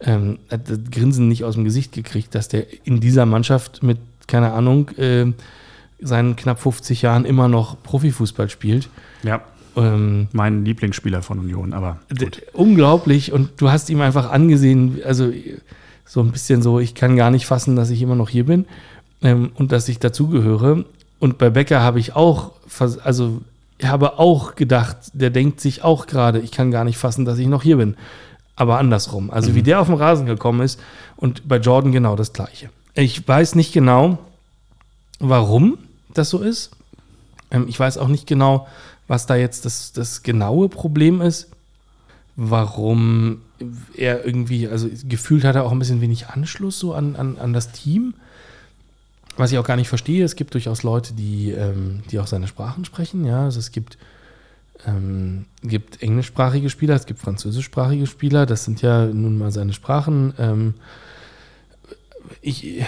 ähm, hat das Grinsen nicht aus dem Gesicht gekriegt, dass der in dieser Mannschaft mit, keine Ahnung, äh, seinen knapp 50 Jahren immer noch Profifußball spielt. Ja. Ähm, mein Lieblingsspieler von Union, aber gut. Unglaublich und du hast ihm einfach angesehen, also so ein bisschen so, ich kann gar nicht fassen, dass ich immer noch hier bin ähm, und dass ich dazugehöre. Und bei Becker habe ich auch, also ich habe auch gedacht, der denkt sich auch gerade, ich kann gar nicht fassen, dass ich noch hier bin. Aber andersrum. Also mhm. wie der auf den Rasen gekommen ist und bei Jordan genau das gleiche. Ich weiß nicht genau, warum das so ist. Ähm, ich weiß auch nicht genau, was da jetzt das, das genaue Problem ist. Warum er irgendwie, also gefühlt hat er auch ein bisschen wenig Anschluss so an, an, an das Team. Was ich auch gar nicht verstehe, es gibt durchaus Leute, die, ähm, die auch seine Sprachen sprechen. Ja, also es gibt, ähm, gibt englischsprachige Spieler, es gibt französischsprachige Spieler. Das sind ja nun mal seine Sprachen. Ähm, ich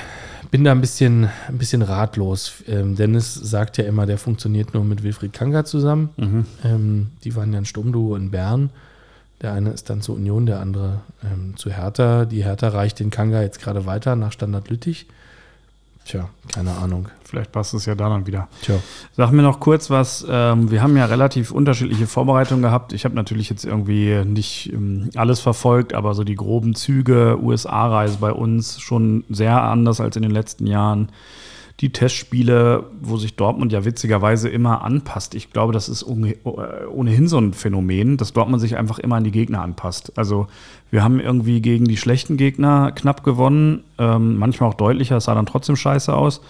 bin da ein bisschen, ein bisschen ratlos. Ähm, Dennis sagt ja immer, der funktioniert nur mit Wilfried Kanga zusammen. Mhm. Ähm, die waren ja ein Sturmduo in Bern. Der eine ist dann zur Union, der andere ähm, zu Hertha. Die Hertha reicht den Kanga jetzt gerade weiter nach Standard Lüttich. Tja, keine Ahnung. Vielleicht passt es ja da dann wieder. Tja. Sag mir noch kurz was. Ähm, wir haben ja relativ unterschiedliche Vorbereitungen gehabt. Ich habe natürlich jetzt irgendwie nicht ähm, alles verfolgt, aber so die groben Züge, USA-Reise bei uns schon sehr anders als in den letzten Jahren die Testspiele, wo sich Dortmund ja witzigerweise immer anpasst. Ich glaube, das ist ohnehin so ein Phänomen, dass Dortmund sich einfach immer an die Gegner anpasst. Also wir haben irgendwie gegen die schlechten Gegner knapp gewonnen, ähm, manchmal auch deutlicher, es sah dann trotzdem scheiße aus.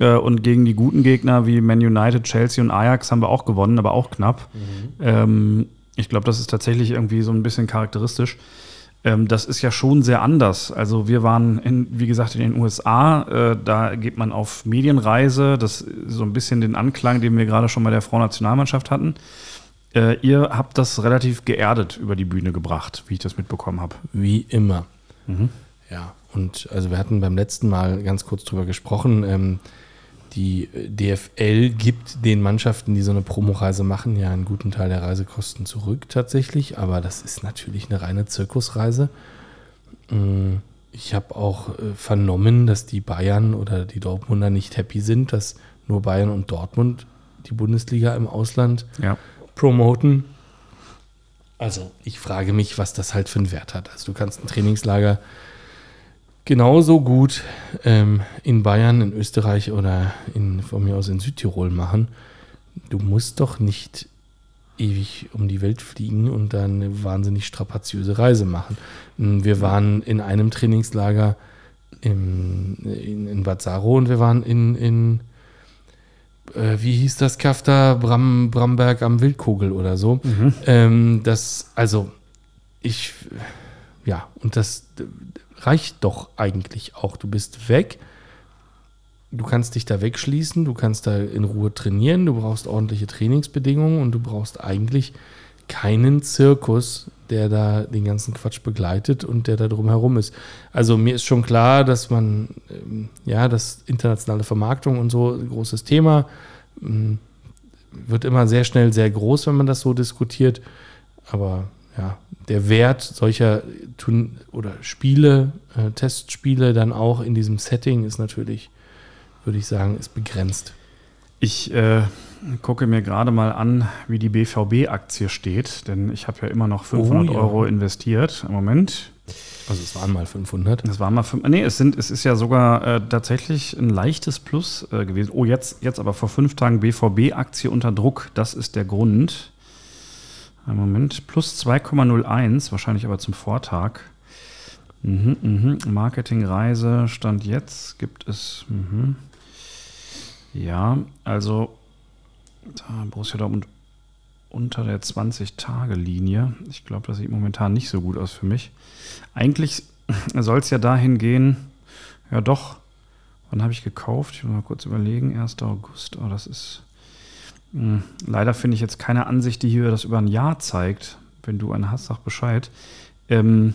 Äh, und gegen die guten Gegner wie Man United, Chelsea und Ajax haben wir auch gewonnen, aber auch knapp. Mhm. Ähm, ich glaube, das ist tatsächlich irgendwie so ein bisschen charakteristisch. Ähm, das ist ja schon sehr anders. Also wir waren, in, wie gesagt, in den USA. Äh, da geht man auf Medienreise. Das ist so ein bisschen den Anklang, den wir gerade schon bei der Frauennationalmannschaft hatten. Äh, ihr habt das relativ geerdet über die Bühne gebracht, wie ich das mitbekommen habe. Wie immer. Mhm. Ja, und also wir hatten beim letzten Mal ganz kurz drüber gesprochen. Ähm, die DFL gibt den Mannschaften, die so eine Promoreise machen, ja einen guten Teil der Reisekosten zurück tatsächlich, aber das ist natürlich eine reine Zirkusreise. Mm, ich habe auch äh, vernommen, dass die Bayern oder die Dortmunder nicht happy sind, dass nur Bayern und Dortmund die Bundesliga im Ausland ja. promoten. Also ich frage mich, was das halt für einen Wert hat. Also du kannst ein Trainingslager genauso gut ähm, in Bayern, in Österreich oder in, von mir aus in Südtirol machen. Du musst doch nicht ewig um die Welt fliegen und dann eine wahnsinnig strapaziöse Reise machen. Wir waren in einem Trainingslager im, in, in Bad Saro und wir waren in, in äh, wie hieß das Kafta Bram, Bramberg am Wildkogel oder so. Mhm. Ähm, das, also, ich, ja, und das, reicht doch eigentlich auch. Du bist weg. Du kannst dich da wegschließen, du kannst da in Ruhe trainieren, du brauchst ordentliche Trainingsbedingungen und du brauchst eigentlich keinen Zirkus, der da den ganzen Quatsch begleitet und der da drumherum ist. Also mir ist schon klar, dass man, ähm, ja, das internationale Vermarktung und so ein großes Thema ähm, wird immer sehr schnell sehr groß, wenn man das so diskutiert. Aber ja, der Wert solcher Tun oder Spiele, äh, Testspiele dann auch in diesem Setting ist natürlich, würde ich sagen, ist begrenzt. Ich äh, gucke mir gerade mal an, wie die BVB-Aktie steht, denn ich habe ja immer noch 500 oh, ja. Euro investiert im Moment. Also es waren mal 500. Es waren mal 500. Nee, es, sind, es ist ja sogar äh, tatsächlich ein leichtes Plus äh, gewesen. Oh, jetzt, jetzt aber vor fünf Tagen BVB-Aktie unter Druck. Das ist der Grund. Ein Moment, plus 2,01, wahrscheinlich aber zum Vortag. Mhm, mhm. Marketingreise Stand jetzt gibt es. Mhm. Ja, also da Borussia Dortmund unter der 20-Tage-Linie. Ich glaube, das sieht momentan nicht so gut aus für mich. Eigentlich soll es ja dahin gehen, ja doch, wann habe ich gekauft? Ich muss mal kurz überlegen. 1. August, oh, das ist leider finde ich jetzt keine Ansicht, die hier das über ein Jahr zeigt. Wenn du eine hast, sag Bescheid. Ähm,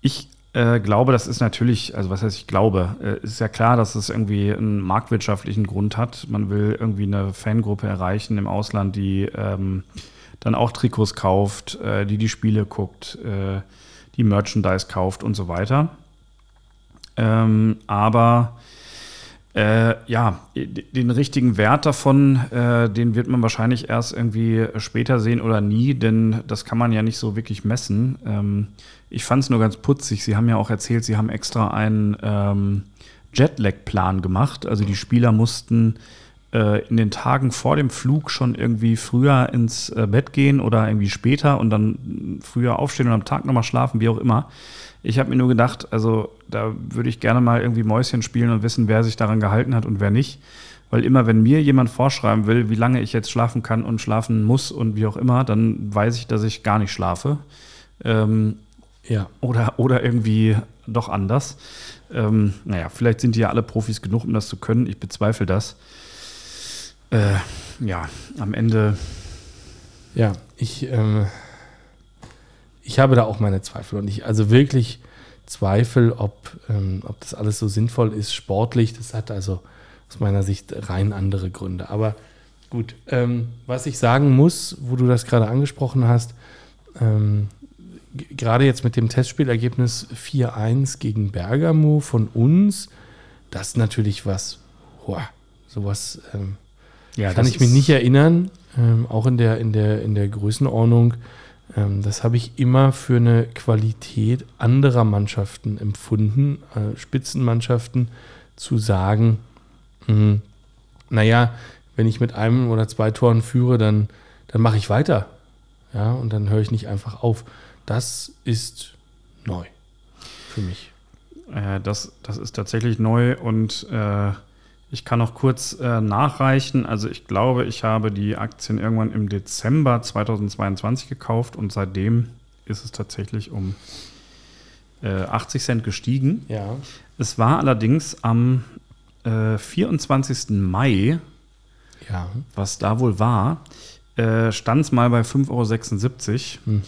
ich äh, glaube, das ist natürlich, also was heißt ich glaube, äh, ist ja klar, dass es irgendwie einen marktwirtschaftlichen Grund hat. Man will irgendwie eine Fangruppe erreichen im Ausland, die ähm, dann auch Trikots kauft, äh, die die Spiele guckt, äh, die Merchandise kauft und so weiter. Ähm, aber äh, ja, den richtigen Wert davon, äh, den wird man wahrscheinlich erst irgendwie später sehen oder nie, denn das kann man ja nicht so wirklich messen. Ähm, ich fand es nur ganz putzig. Sie haben ja auch erzählt, Sie haben extra einen ähm, Jetlag-Plan gemacht. Also die Spieler mussten äh, in den Tagen vor dem Flug schon irgendwie früher ins äh, Bett gehen oder irgendwie später und dann früher aufstehen und am Tag nochmal schlafen, wie auch immer. Ich habe mir nur gedacht, also da würde ich gerne mal irgendwie Mäuschen spielen und wissen, wer sich daran gehalten hat und wer nicht. Weil immer, wenn mir jemand vorschreiben will, wie lange ich jetzt schlafen kann und schlafen muss und wie auch immer, dann weiß ich, dass ich gar nicht schlafe. Ähm, ja. Oder, oder irgendwie doch anders. Ähm, naja, vielleicht sind die ja alle Profis genug, um das zu können. Ich bezweifle das. Äh, ja, am Ende. Ja, ich. Ähm ich habe da auch meine Zweifel und ich also wirklich Zweifel, ob, ähm, ob das alles so sinnvoll ist, sportlich. Das hat also aus meiner Sicht rein andere Gründe. Aber gut, ähm, was ich sagen muss, wo du das gerade angesprochen hast, ähm, gerade jetzt mit dem Testspielergebnis 4-1 gegen Bergamo von uns, das ist natürlich was, boah, sowas ähm, ja, kann ich mich nicht erinnern, ähm, auch in der, in, der, in der Größenordnung. Ähm, das habe ich immer für eine Qualität anderer Mannschaften empfunden, äh, Spitzenmannschaften, zu sagen, mh, naja, wenn ich mit einem oder zwei Toren führe, dann, dann mache ich weiter. Ja, und dann höre ich nicht einfach auf. Das ist neu für mich. Äh, das, das ist tatsächlich neu und äh ich kann noch kurz äh, nachreichen. Also ich glaube, ich habe die Aktien irgendwann im Dezember 2022 gekauft und seitdem ist es tatsächlich um äh, 80 Cent gestiegen. Ja. Es war allerdings am äh, 24. Mai, ja. was da wohl war, äh, stand es mal bei 5,76 Euro. Hm.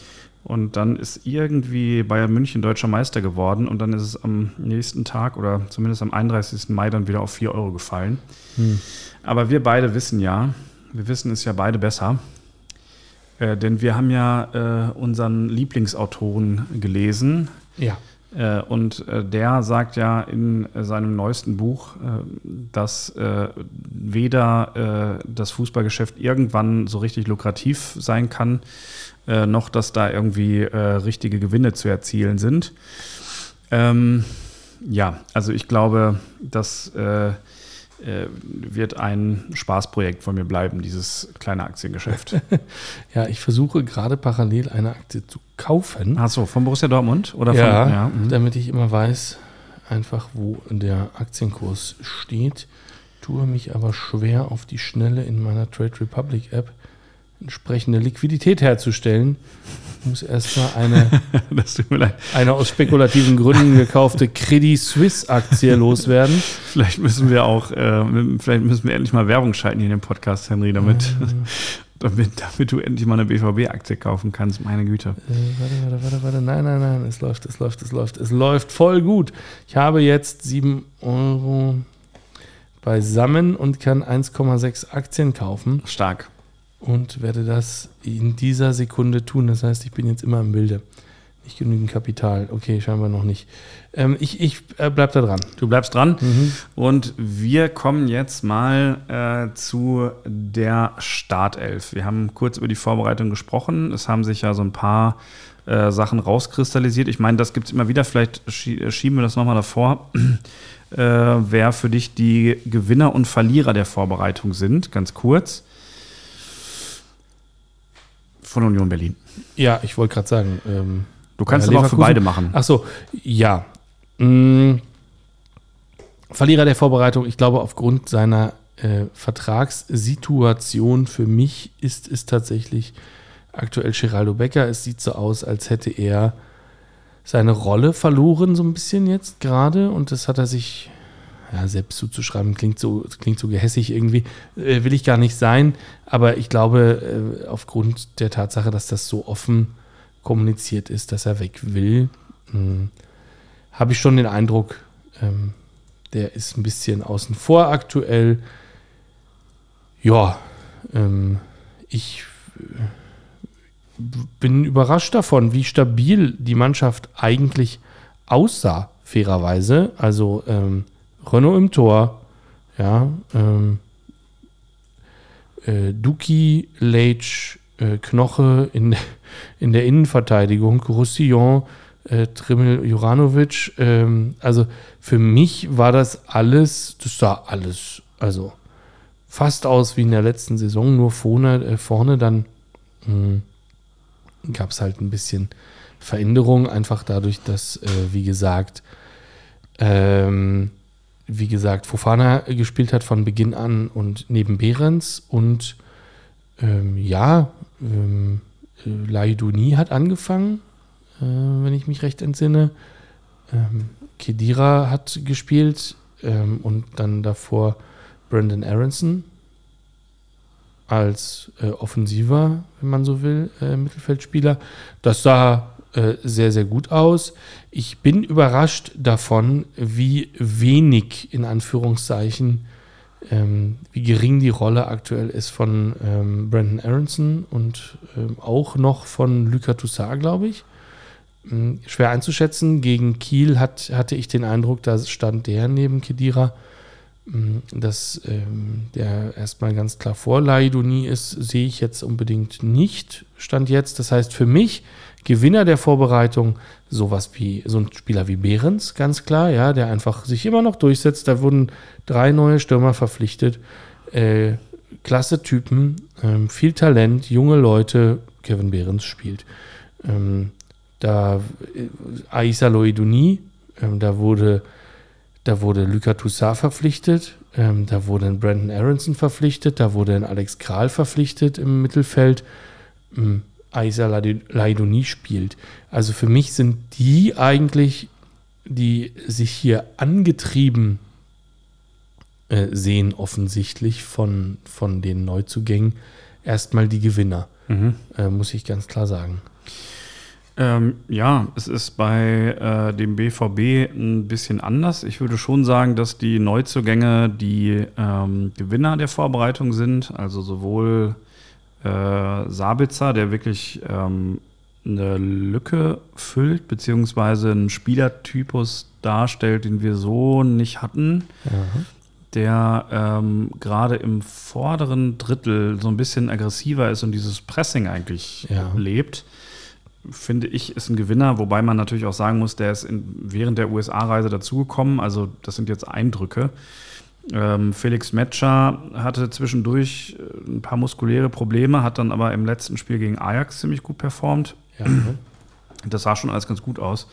Und dann ist irgendwie Bayern München deutscher Meister geworden und dann ist es am nächsten Tag oder zumindest am 31. Mai dann wieder auf 4 Euro gefallen. Hm. Aber wir beide wissen ja, wir wissen es ja beide besser, äh, denn wir haben ja äh, unseren Lieblingsautoren gelesen. Ja. Äh, und äh, der sagt ja in seinem neuesten Buch, äh, dass äh, weder das Fußballgeschäft irgendwann so richtig lukrativ sein kann, äh, noch, dass da irgendwie äh, richtige Gewinne zu erzielen sind. Ähm, ja, also ich glaube, das äh, äh, wird ein Spaßprojekt von mir bleiben, dieses kleine Aktiengeschäft. ja, ich versuche gerade parallel eine Aktie zu kaufen. Achso, von Borussia Dortmund? Oder ja, von, ja, mhm. damit ich immer weiß, einfach wo der Aktienkurs steht. Tue mich aber schwer auf die Schnelle in meiner Trade Republic App entsprechende Liquidität herzustellen, muss erstmal eine, eine aus spekulativen Gründen gekaufte Credit Suisse Aktie loswerden. Vielleicht müssen wir auch, äh, vielleicht müssen wir endlich mal Werbung schalten hier in dem Podcast, Henry, damit, ja. damit, damit du endlich mal eine BVB-Aktie kaufen kannst. Meine Güte. Äh, warte, warte, warte, warte. Nein, nein, nein. Es läuft, es läuft, es läuft. Es läuft voll gut. Ich habe jetzt 7 Euro beisammen und kann 1,6 Aktien kaufen. Stark und werde das in dieser Sekunde tun. Das heißt, ich bin jetzt immer im Bilde. Nicht genügend Kapital. Okay, scheinbar noch nicht. Ähm, ich ich äh, bleib da dran. Du bleibst dran. Mhm. Und wir kommen jetzt mal äh, zu der Startelf. Wir haben kurz über die Vorbereitung gesprochen. Es haben sich ja so ein paar äh, Sachen rauskristallisiert. Ich meine, das gibt es immer wieder. Vielleicht schieben wir das nochmal davor. Äh, wer für dich die Gewinner und Verlierer der Vorbereitung sind, ganz kurz von Union Berlin. Ja, ich wollte gerade sagen. Ähm, du kannst aber auch für beide machen. Ach so, ja. Hm. Verlierer der Vorbereitung, ich glaube, aufgrund seiner äh, Vertragssituation für mich ist es tatsächlich aktuell Geraldo Becker. Es sieht so aus, als hätte er seine Rolle verloren, so ein bisschen jetzt gerade. Und das hat er sich ja, selbst zuzuschreiben, klingt so, klingt so gehässig irgendwie, äh, will ich gar nicht sein. Aber ich glaube, äh, aufgrund der Tatsache, dass das so offen kommuniziert ist, dass er weg will, hm, habe ich schon den Eindruck, ähm, der ist ein bisschen außen vor aktuell. Ja, ähm, ich äh, bin überrascht davon, wie stabil die Mannschaft eigentlich aussah, fairerweise. Also ähm, Renault im Tor, ja, ähm, äh, Duki, Leitch, äh, Knoche in, in der Innenverteidigung, Roussillon, äh, Trimmel Juranovic. Ähm, also für mich war das alles, das sah alles, also fast aus wie in der letzten Saison, nur vorne, äh, vorne dann hm, gab es halt ein bisschen Veränderung, einfach dadurch, dass, äh, wie gesagt, ähm, wie gesagt, Fofana gespielt hat von Beginn an und neben Behrens und ähm, ja, ähm, äh, Laiduni hat angefangen, äh, wenn ich mich recht entsinne. Ähm, Kedira hat gespielt ähm, und dann davor Brandon Aronson als äh, Offensiver, wenn man so will, äh, Mittelfeldspieler. Das sah äh, sehr, sehr gut aus. Ich bin überrascht davon, wie wenig, in Anführungszeichen, ähm, wie gering die Rolle aktuell ist von ähm, Brandon Aronson und ähm, auch noch von Luca Toussaint, glaube ich. Ähm, schwer einzuschätzen. Gegen Kiel hat, hatte ich den Eindruck, da stand der neben Kedira, ähm, dass ähm, der erstmal ganz klar vor Laidoni ist, sehe ich jetzt unbedingt nicht. Stand jetzt. Das heißt, für mich Gewinner der Vorbereitung sowas wie so ein Spieler wie Behrens, ganz klar, ja, der einfach sich immer noch durchsetzt. Da wurden drei neue Stürmer verpflichtet. Äh, klasse Typen, ähm, viel Talent, junge Leute. Kevin Behrens spielt. Ähm, da äh, Aisa Loiduni, ähm, da wurde da wurde Luca Toussaint verpflichtet, ähm, da wurde ein Brandon Aronson verpflichtet, da wurde ein Alex Kral verpflichtet im Mittelfeld. Ähm, Aisa Laidoni spielt. Also für mich sind die eigentlich, die sich hier angetrieben äh, sehen, offensichtlich von, von den Neuzugängen, erstmal die Gewinner, mhm. äh, muss ich ganz klar sagen. Ähm, ja, es ist bei äh, dem BVB ein bisschen anders. Ich würde schon sagen, dass die Neuzugänge die ähm, Gewinner der Vorbereitung sind. Also sowohl äh, Sabitzer, der wirklich ähm, eine Lücke füllt, beziehungsweise einen Spielertypus darstellt, den wir so nicht hatten. Mhm. Der ähm, gerade im vorderen Drittel so ein bisschen aggressiver ist und dieses Pressing eigentlich ja. lebt finde ich, ist ein Gewinner, wobei man natürlich auch sagen muss, der ist in, während der USA-Reise dazugekommen. Also das sind jetzt Eindrücke. Ähm, Felix Metscher hatte zwischendurch äh, ein paar muskuläre Probleme, hat dann aber im letzten Spiel gegen Ajax ziemlich gut performt. Ja. Das sah schon alles ganz gut aus.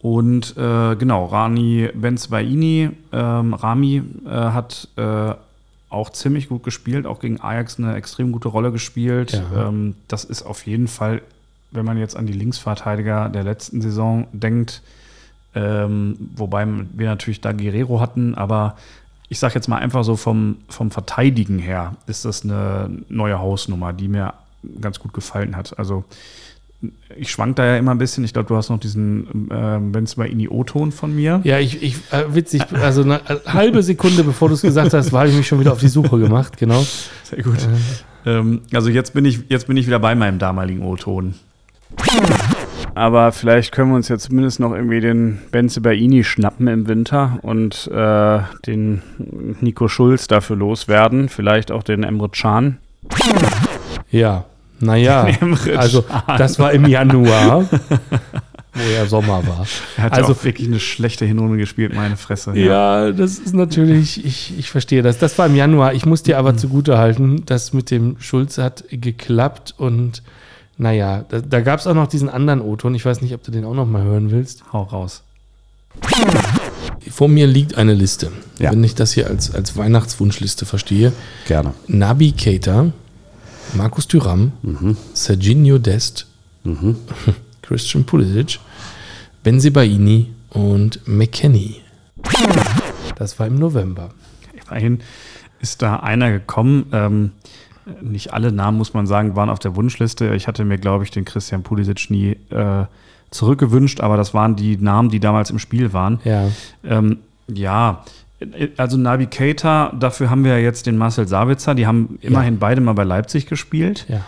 Und äh, genau, Rani Benzbaini, ähm, Rami äh, hat äh, auch ziemlich gut gespielt, auch gegen Ajax eine extrem gute Rolle gespielt. Ja. Ähm, das ist auf jeden Fall, wenn man jetzt an die Linksverteidiger der letzten Saison denkt, ähm, wobei wir natürlich da Guerrero hatten, aber ich sage jetzt mal einfach so vom, vom Verteidigen her ist das eine neue Hausnummer, die mir ganz gut gefallen hat. Also ich schwank da ja immer ein bisschen. Ich glaube, du hast noch diesen, äh, wenn es mal in die O-Ton von mir. Ja, ich, ich äh, witzig, also eine halbe Sekunde bevor du es gesagt hast, war ich mich schon wieder auf die Suche gemacht, genau. Sehr gut. Äh. Ähm, also jetzt bin ich, jetzt bin ich wieder bei meinem damaligen O-Ton. Aber vielleicht können wir uns ja zumindest noch irgendwie den Benze Baini schnappen im Winter und äh, den Nico Schulz dafür loswerden. Vielleicht auch den Emre Can. Ja, naja, also das war im Januar, wo ja Sommer war. Er hat also auch wirklich eine schlechte Hinrunde gespielt, meine Fresse. Ja, ja das ist natürlich, ich, ich verstehe das. Das war im Januar. Ich muss dir aber mhm. zugute halten, das mit dem Schulz hat geklappt und naja, da, da gab es auch noch diesen anderen O-Ton. Ich weiß nicht, ob du den auch noch mal hören willst. Hau raus. Vor mir liegt eine Liste. Ja. Wenn ich das hier als, als Weihnachtswunschliste verstehe. Gerne. Nabi Keita, Markus Thüram, mhm. Serginho Dest, mhm. Christian Pulisic, Benzibaini und McKenny. Das war im November. Immerhin ist da einer gekommen, ähm, nicht alle Namen, muss man sagen, waren auf der Wunschliste. Ich hatte mir, glaube ich, den Christian Pulisic nie äh, zurückgewünscht, aber das waren die Namen, die damals im Spiel waren. Ja. Ähm, ja, also Navi Keita, dafür haben wir ja jetzt den Marcel Sabitzer, die haben immerhin beide mal bei Leipzig gespielt. Ja.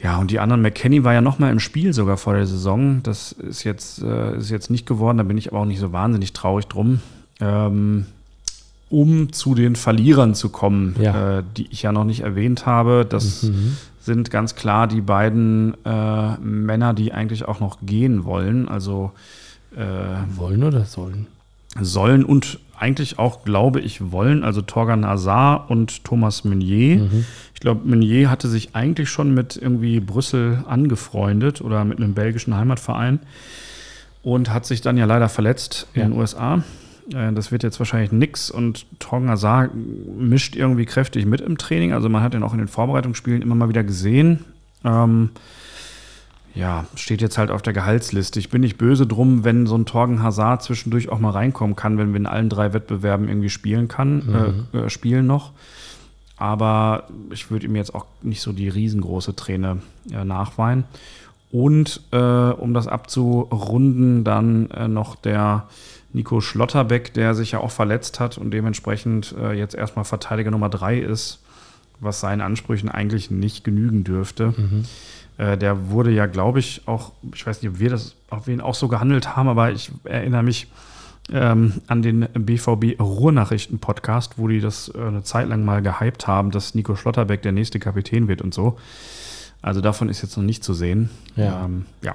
Ja, und die anderen, McKenny war ja noch mal im Spiel sogar vor der Saison. Das ist jetzt, äh, ist jetzt nicht geworden, da bin ich aber auch nicht so wahnsinnig traurig drum. Ähm, um zu den Verlierern zu kommen, Ja. äh, die ich ja noch nicht erwähnt habe, das Mhm. sind ganz klar die beiden äh, Männer, die eigentlich auch noch gehen wollen. Also äh, Wollen oder sollen? sollen und eigentlich auch, glaube ich, wollen. Also Torgan Hazard und Thomas Meunier. Mhm. Ich glaube, Meunier hatte sich eigentlich schon mit irgendwie Brüssel angefreundet oder mit einem belgischen Heimatverein und hat sich dann ja leider verletzt in Ja. den USA. Äh, Das wird jetzt wahrscheinlich nix und Torgan Hazard mischt irgendwie kräftig mit im Training. Also man hat ihn auch in den Vorbereitungsspielen immer mal wieder gesehen. Ähm, ja, steht jetzt halt auf der Gehaltsliste. Ich bin nicht böse drum, wenn so ein Torgen Hazard zwischendurch auch mal reinkommen kann, wenn wir in allen drei Wettbewerben irgendwie spielen kann, äh, äh, spielen noch. Aber ich würde ihm jetzt auch nicht so die riesengroße Träne äh, nachweinen. Und äh, um das abzurunden, dann äh, noch der Nico Schlotterbeck, der sich ja auch verletzt hat und dementsprechend äh, jetzt erstmal Verteidiger Nummer drei ist, was seinen Ansprüchen eigentlich nicht genügen dürfte. Äh, der wurde ja, glaube ich, auch, ich weiß nicht, ob wir das, ob wir ihn auch so gehandelt haben, aber ich erinnere mich ähm, an den BVB Ruhrnachrichten-Podcast, wo die das äh, eine Zeit lang mal gehypt haben, dass Nico Schlotterbeck der nächste Kapitän wird und so. Also davon ist jetzt noch nicht zu sehen. Ja. Ähm, ja.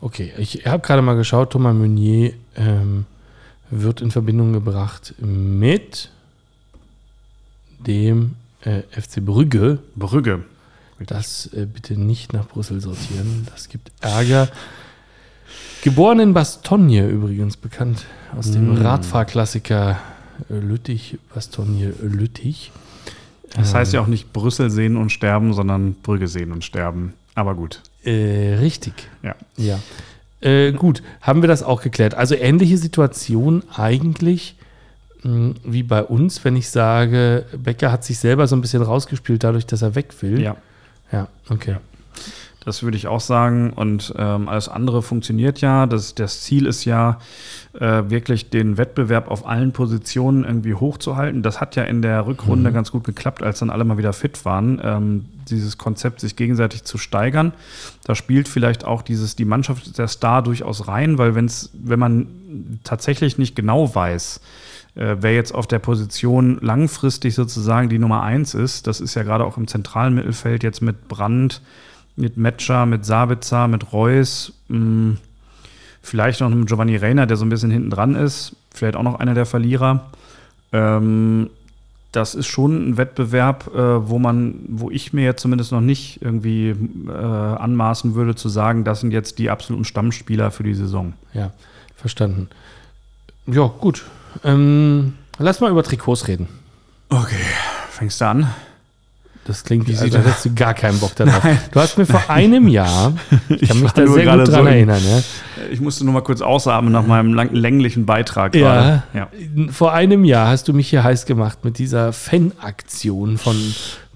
Okay, ich habe gerade mal geschaut, Thomas Meunier ähm, wird in Verbindung gebracht mit dem äh, FC Brügge. Brügge. Das äh, bitte nicht nach Brüssel sortieren. Das gibt Ärger. Geboren in Bastogne übrigens, bekannt aus dem Mm. Radfahrklassiker äh, Lüttich, Bastogne Lüttich. Das heißt ja auch nicht Brüssel sehen und sterben, sondern Brügge sehen und sterben. Aber gut. Äh, richtig. Ja. Ja. Äh, gut, haben wir das auch geklärt. Also ähnliche Situation eigentlich mh, wie bei uns, wenn ich sage, Becker hat sich selber so ein bisschen rausgespielt, dadurch, dass er weg will. Ja. Ja, okay. Das würde ich auch sagen. Und ähm, alles andere funktioniert ja. Das, das Ziel ist ja, äh, wirklich den Wettbewerb auf allen Positionen irgendwie hochzuhalten. Das hat ja in der Rückrunde ganz gut geklappt, als dann alle mal wieder fit waren. Ähm, dieses Konzept, sich gegenseitig zu steigern. Da spielt vielleicht auch dieses, die Mannschaft der Star durchaus rein, weil wenn's, wenn man tatsächlich nicht genau weiß, äh, wer jetzt auf der Position langfristig sozusagen die Nummer eins ist, das ist ja gerade auch im zentralen Mittelfeld jetzt mit Brandt, mit Metscher, mit Sabitzer, mit Reus, mh, vielleicht noch mit Giovanni Reiner, der so ein bisschen hinten dran ist, vielleicht auch noch einer der Verlierer. Ähm, das ist schon ein Wettbewerb, äh, wo man, wo ich mir jetzt zumindest noch nicht irgendwie äh, anmaßen würde zu sagen, das sind jetzt die absoluten Stammspieler für die Saison. Ja, verstanden. Ja, gut. Ähm, lass mal über Trikots reden. Okay, fängst du an? Das klingt wie, Wie als sieht- hättest du gar keinen Bock darauf. Du hast mir vor einem Jahr, ich kann mich da nur sehr gerade gut dran so in- erinnern, ja, Ich musste nur mal kurz ausatmen nach meinem lang länglichen Beitrag Ja, gerade. vor einem Jahr hast du mich hier heiß gemacht mit dieser Fanaktion von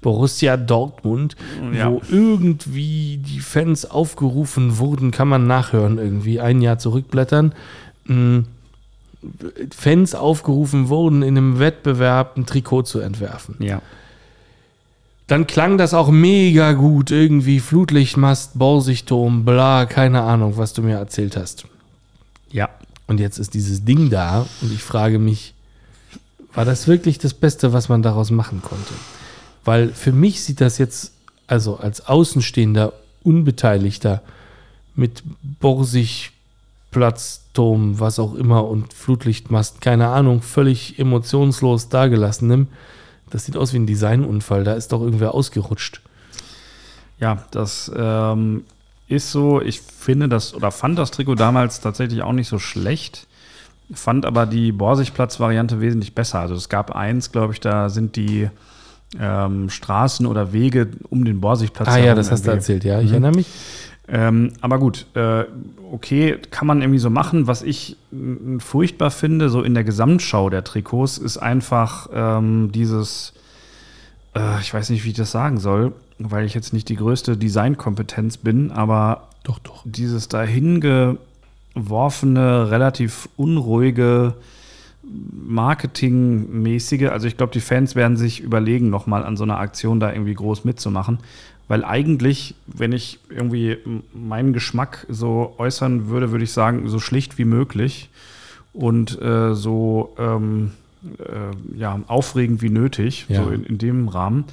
Borussia Dortmund, Ja. wo irgendwie die Fans aufgerufen wurden, kann man nachhören irgendwie, ein Jahr zurückblättern. Mm, Fans aufgerufen wurden, in einem Wettbewerb ein Trikot zu entwerfen. Ja. Dann klang das auch mega gut, irgendwie Flutlichtmast, Borsigturm, bla, keine Ahnung, was du mir erzählt hast. Ja. Und jetzt ist dieses Ding da und ich frage mich, war das wirklich das Beste, was man daraus machen konnte? Weil für mich sieht das jetzt, also als Außenstehender, Unbeteiligter, mit Borsig, Platzturm, was auch immer und Flutlichtmast, keine Ahnung, völlig emotionslos dagelassenem. Das sieht aus wie ein Designunfall, da ist doch irgendwer ausgerutscht. Ja, das ähm, ist so. Ich finde das oder fand das Trikot damals tatsächlich auch nicht so schlecht. Fand aber die Borsigplatz-Variante wesentlich besser. Also es gab eins, glaube ich, da sind die ähm, Straßen oder Wege um den Borsigplatz. Ah ja, das hast du erzählt, ja, ich Mhm. erinnere mich. Ähm, aber gut, äh, okay, kann man irgendwie so machen. Was ich mm, furchtbar finde, so in der Gesamtschau der Trikots, ist einfach ähm, dieses, äh, ich weiß nicht, wie ich das sagen soll, weil ich jetzt nicht die größte Designkompetenz bin, aber Doch, doch. dieses dahin geworfene, relativ unruhige, marketingmäßige, also ich glaube, die Fans werden sich überlegen, nochmal an so einer Aktion da irgendwie groß mitzumachen. Weil eigentlich, wenn ich irgendwie meinen Geschmack so äußern würde, würde ich sagen, so schlicht wie möglich und äh, so ähm, äh, ja, aufregend wie nötig, Ja. so in, in dem Rahmen.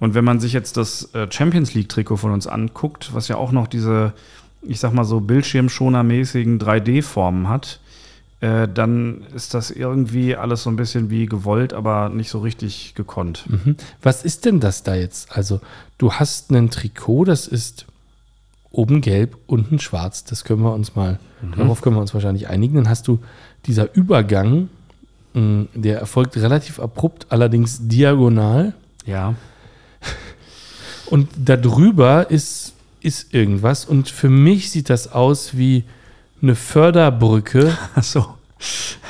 Und wenn man sich jetzt das äh, Champions League-Trikot von uns anguckt, was ja auch noch diese, ich sag mal so, Bildschirmschonermäßigen 3D-Formen hat, äh, dann ist das irgendwie alles so ein bisschen wie gewollt, aber nicht so richtig gekonnt. Mhm. Was ist denn das da jetzt? Also, du hast ein Trikot, das ist oben gelb, unten schwarz. Das können wir uns mal, darauf können wir uns wahrscheinlich einigen. Dann hast du dieser Übergang, mh, der erfolgt relativ abrupt, allerdings diagonal. Ja. Und darüber ist, ist irgendwas. Und für mich sieht das aus wie eine Förderbrücke, Achso.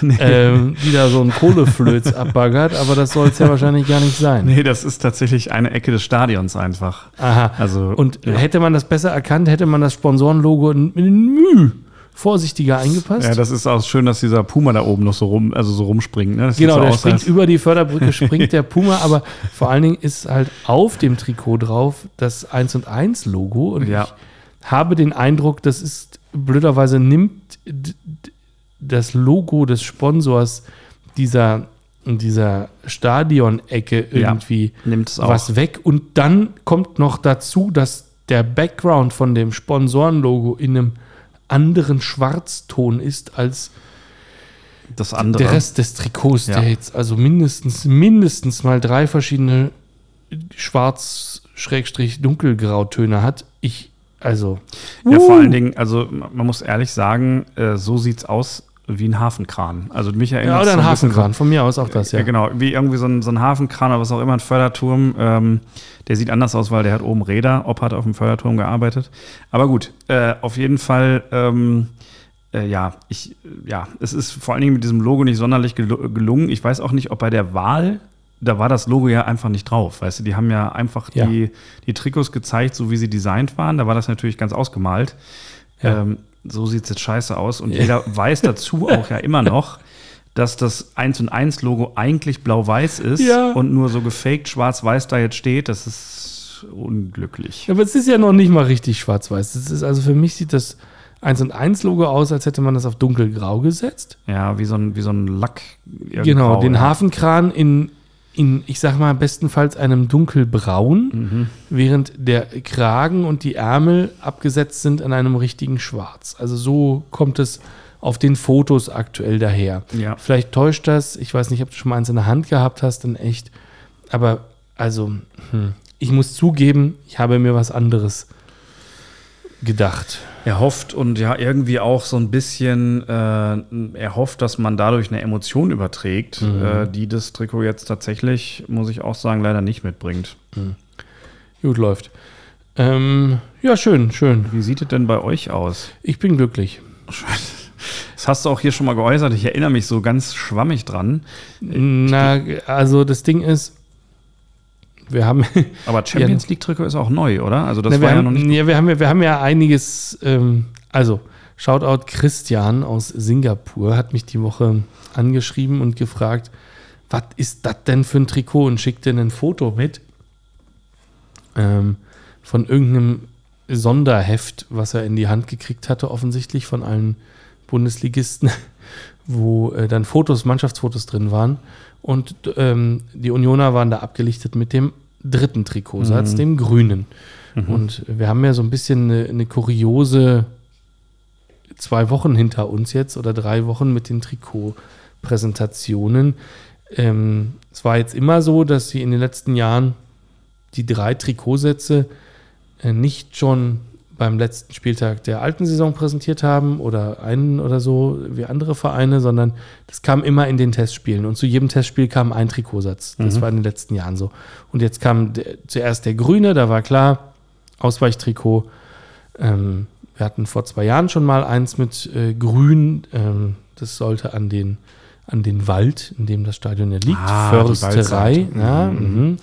Nee. ähm, die da so ein Kohleflöz abbaggert. Aber das soll es ja wahrscheinlich gar nicht sein. nee, das ist tatsächlich eine Ecke des Stadions einfach. Aha. Also, Und ja. hätte man das besser erkannt, hätte man das Sponsorenlogo in, in Müh vorsichtiger eingepasst. Ja, das ist auch schön, dass dieser Puma da oben noch so rum, also so rumspringt. Ne? Genau, so der aus, springt über die Förderbrücke, springt der Puma, aber vor allen Dingen ist halt auf dem Trikot drauf das 1 und 1 Logo und Ja. ich habe den Eindruck, das ist blöderweise nimmt das Logo des Sponsors dieser, dieser Stadionecke Ja, irgendwie auch. was weg und dann kommt noch dazu, dass der Background von dem Sponsorenlogo in einem anderen Schwarzton ist als das andere. der Rest des Trikots, Ja. der jetzt also mindestens, mindestens mal drei verschiedene schwarz-dunkelgrautöne hat. Ich, also. Ja, vor Uh. allen Dingen, also man muss ehrlich sagen, äh, so sieht's aus wie ein Hafenkran. Also mich erinnert Ja, oder so ein Hafenkran, von mir aus auch das, So, ja. ja, genau, wie irgendwie so ein, so ein Hafenkran oder was auch immer, ein Förderturm. Ähm, der sieht anders aus, weil der hat oben Räder. Ob hat auf dem Förderturm gearbeitet. Aber gut, äh, auf jeden Fall. Ähm, äh, ja, ich, äh, ja, es ist vor allen Dingen mit diesem Logo nicht sonderlich gelu- gelungen. Ich weiß auch nicht, ob bei der Wahl, da war das Logo ja einfach nicht drauf. Weißt du, die haben ja einfach Ja. Die, die Trikots gezeigt, so wie sie designt waren. Da war das natürlich ganz ausgemalt. Ja. Ähm, so sieht es jetzt scheiße aus. Und Ja. jeder weiß dazu auch ja immer noch, dass das 1 und 1 Logo eigentlich blau-weiß ist und nur so gefaked schwarz-weiß da jetzt steht. Das ist unglücklich. Aber es ist ja noch nicht mal richtig schwarz-weiß. Das ist, also für mich sieht das 1 und 1 Logo aus, als hätte man das auf dunkelgrau gesetzt. Ja, wie so ein, wie so ein Lack. Genau, den. Hafenkran in, in, ich sag mal, bestenfalls einem dunkelbraun, Mhm. während der Kragen und die Ärmel abgesetzt sind an einem richtigen Schwarz. Also so kommt es auf den Fotos aktuell daher. Ja. Vielleicht täuscht das, ich weiß nicht, ob du schon mal eins in der Hand gehabt hast, in echt. Aber also, hm, ich muss zugeben, ich habe mir was anderes gedacht. Er hofft und ja, irgendwie auch so ein bisschen, äh, er hofft, dass man dadurch eine Emotion überträgt, Mhm. äh, die das Trikot jetzt tatsächlich, muss ich auch sagen, leider nicht mitbringt. Gut läuft. Ähm, ja, schön, schön. Wie sieht es denn bei euch aus? Ich bin glücklich. Das hast du auch hier schon mal geäußert. Ich erinnere mich so ganz schwammig dran. Na, also das Ding ist, wir haben, Aber Champions League Trikot ist auch neu, oder? Also das wir, war ja noch haben nicht. ja, wir, haben ja, wir haben ja einiges, ähm, also Shoutout Christian aus Singapur hat mich die Woche angeschrieben und gefragt, was ist das denn für ein Trikot und schickte ein Foto mit ähm, von irgendeinem Sonderheft, was er in die Hand gekriegt hatte, offensichtlich von allen Bundesligisten, wo äh, dann Fotos, Mannschaftsfotos drin waren. Und ähm, die Unioner waren da abgelichtet mit dem dritten Trikotsatz, dem grünen. Und wir haben ja so ein bisschen eine, eine kuriose zwei Wochen hinter uns jetzt oder drei Wochen mit den Trikotpräsentationen. Ähm, es war jetzt immer so, dass sie in den letzten Jahren die drei Trikotsätze äh, nicht schon beim letzten Spieltag der alten Saison präsentiert haben oder einen oder so wie andere Vereine, sondern das kam immer in den Testspielen und zu jedem Testspiel kam ein Trikotsatz. Das war in den letzten Jahren so. Und jetzt kam der, zuerst der grüne, da war klar, Ausweichtrikot. Ähm, wir hatten vor zwei Jahren schon mal eins mit äh, Grün. Ähm, das sollte an den, an den Wald, in dem das Stadion ja liegt. Ah, Försterei. Ja, Mhm. mhm.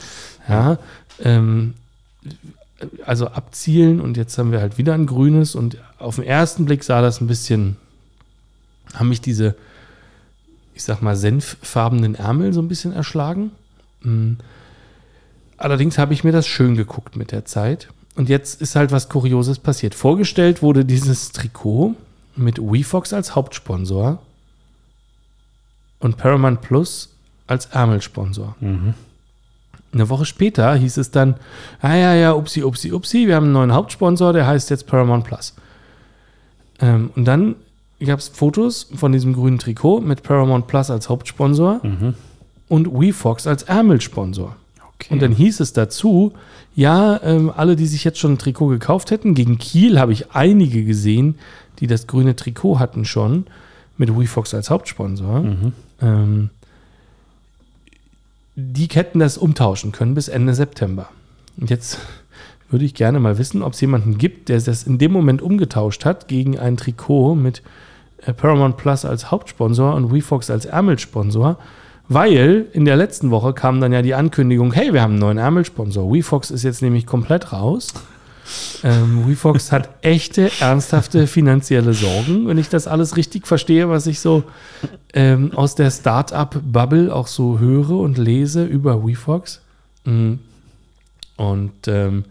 ja. Ähm, also abzielen und jetzt haben wir halt wieder ein grünes und auf den ersten Blick sah das ein bisschen, haben mich diese, ich sag mal, senffarbenen Ärmel so ein bisschen erschlagen. Mhm. Allerdings habe ich mir das schön geguckt mit der Zeit. Und jetzt ist halt was Kurioses passiert. Vorgestellt wurde dieses Trikot mit WeFox als Hauptsponsor und Paramount Plus als Ärmelsponsor. Mhm. Eine Woche später hieß es dann, ah ja, ja, upsi, upsi, upsi, wir haben einen neuen Hauptsponsor, der heißt jetzt Paramount Plus. Ähm, und dann gab es Fotos von diesem grünen Trikot mit Paramount Plus als Hauptsponsor mhm. und WeFox als Ärmelsponsor. Okay. Und dann hieß es dazu, ja, ähm, alle, die sich jetzt schon ein Trikot gekauft hätten, gegen Kiel habe ich einige gesehen, die das grüne Trikot hatten schon, mit WeFox als Hauptsponsor. Mhm. Ähm, die hätten das umtauschen können bis Ende September. Und jetzt würde ich gerne mal wissen, ob es jemanden gibt, der das in dem Moment umgetauscht hat gegen ein Trikot mit äh, Paramount Plus als Hauptsponsor und WeFox als Ärmelsponsor. Weil in der letzten Woche kam dann ja die Ankündigung, hey, wir haben einen neuen Ärmelsponsor. WeFox ist jetzt nämlich komplett raus. Ähm, WeFox hat echte, ernsthafte finanzielle Sorgen. Wenn ich das alles richtig verstehe, was ich so ähm, aus der Startup-Bubble auch so höre und lese über WeFox. Mhm. Und ähm,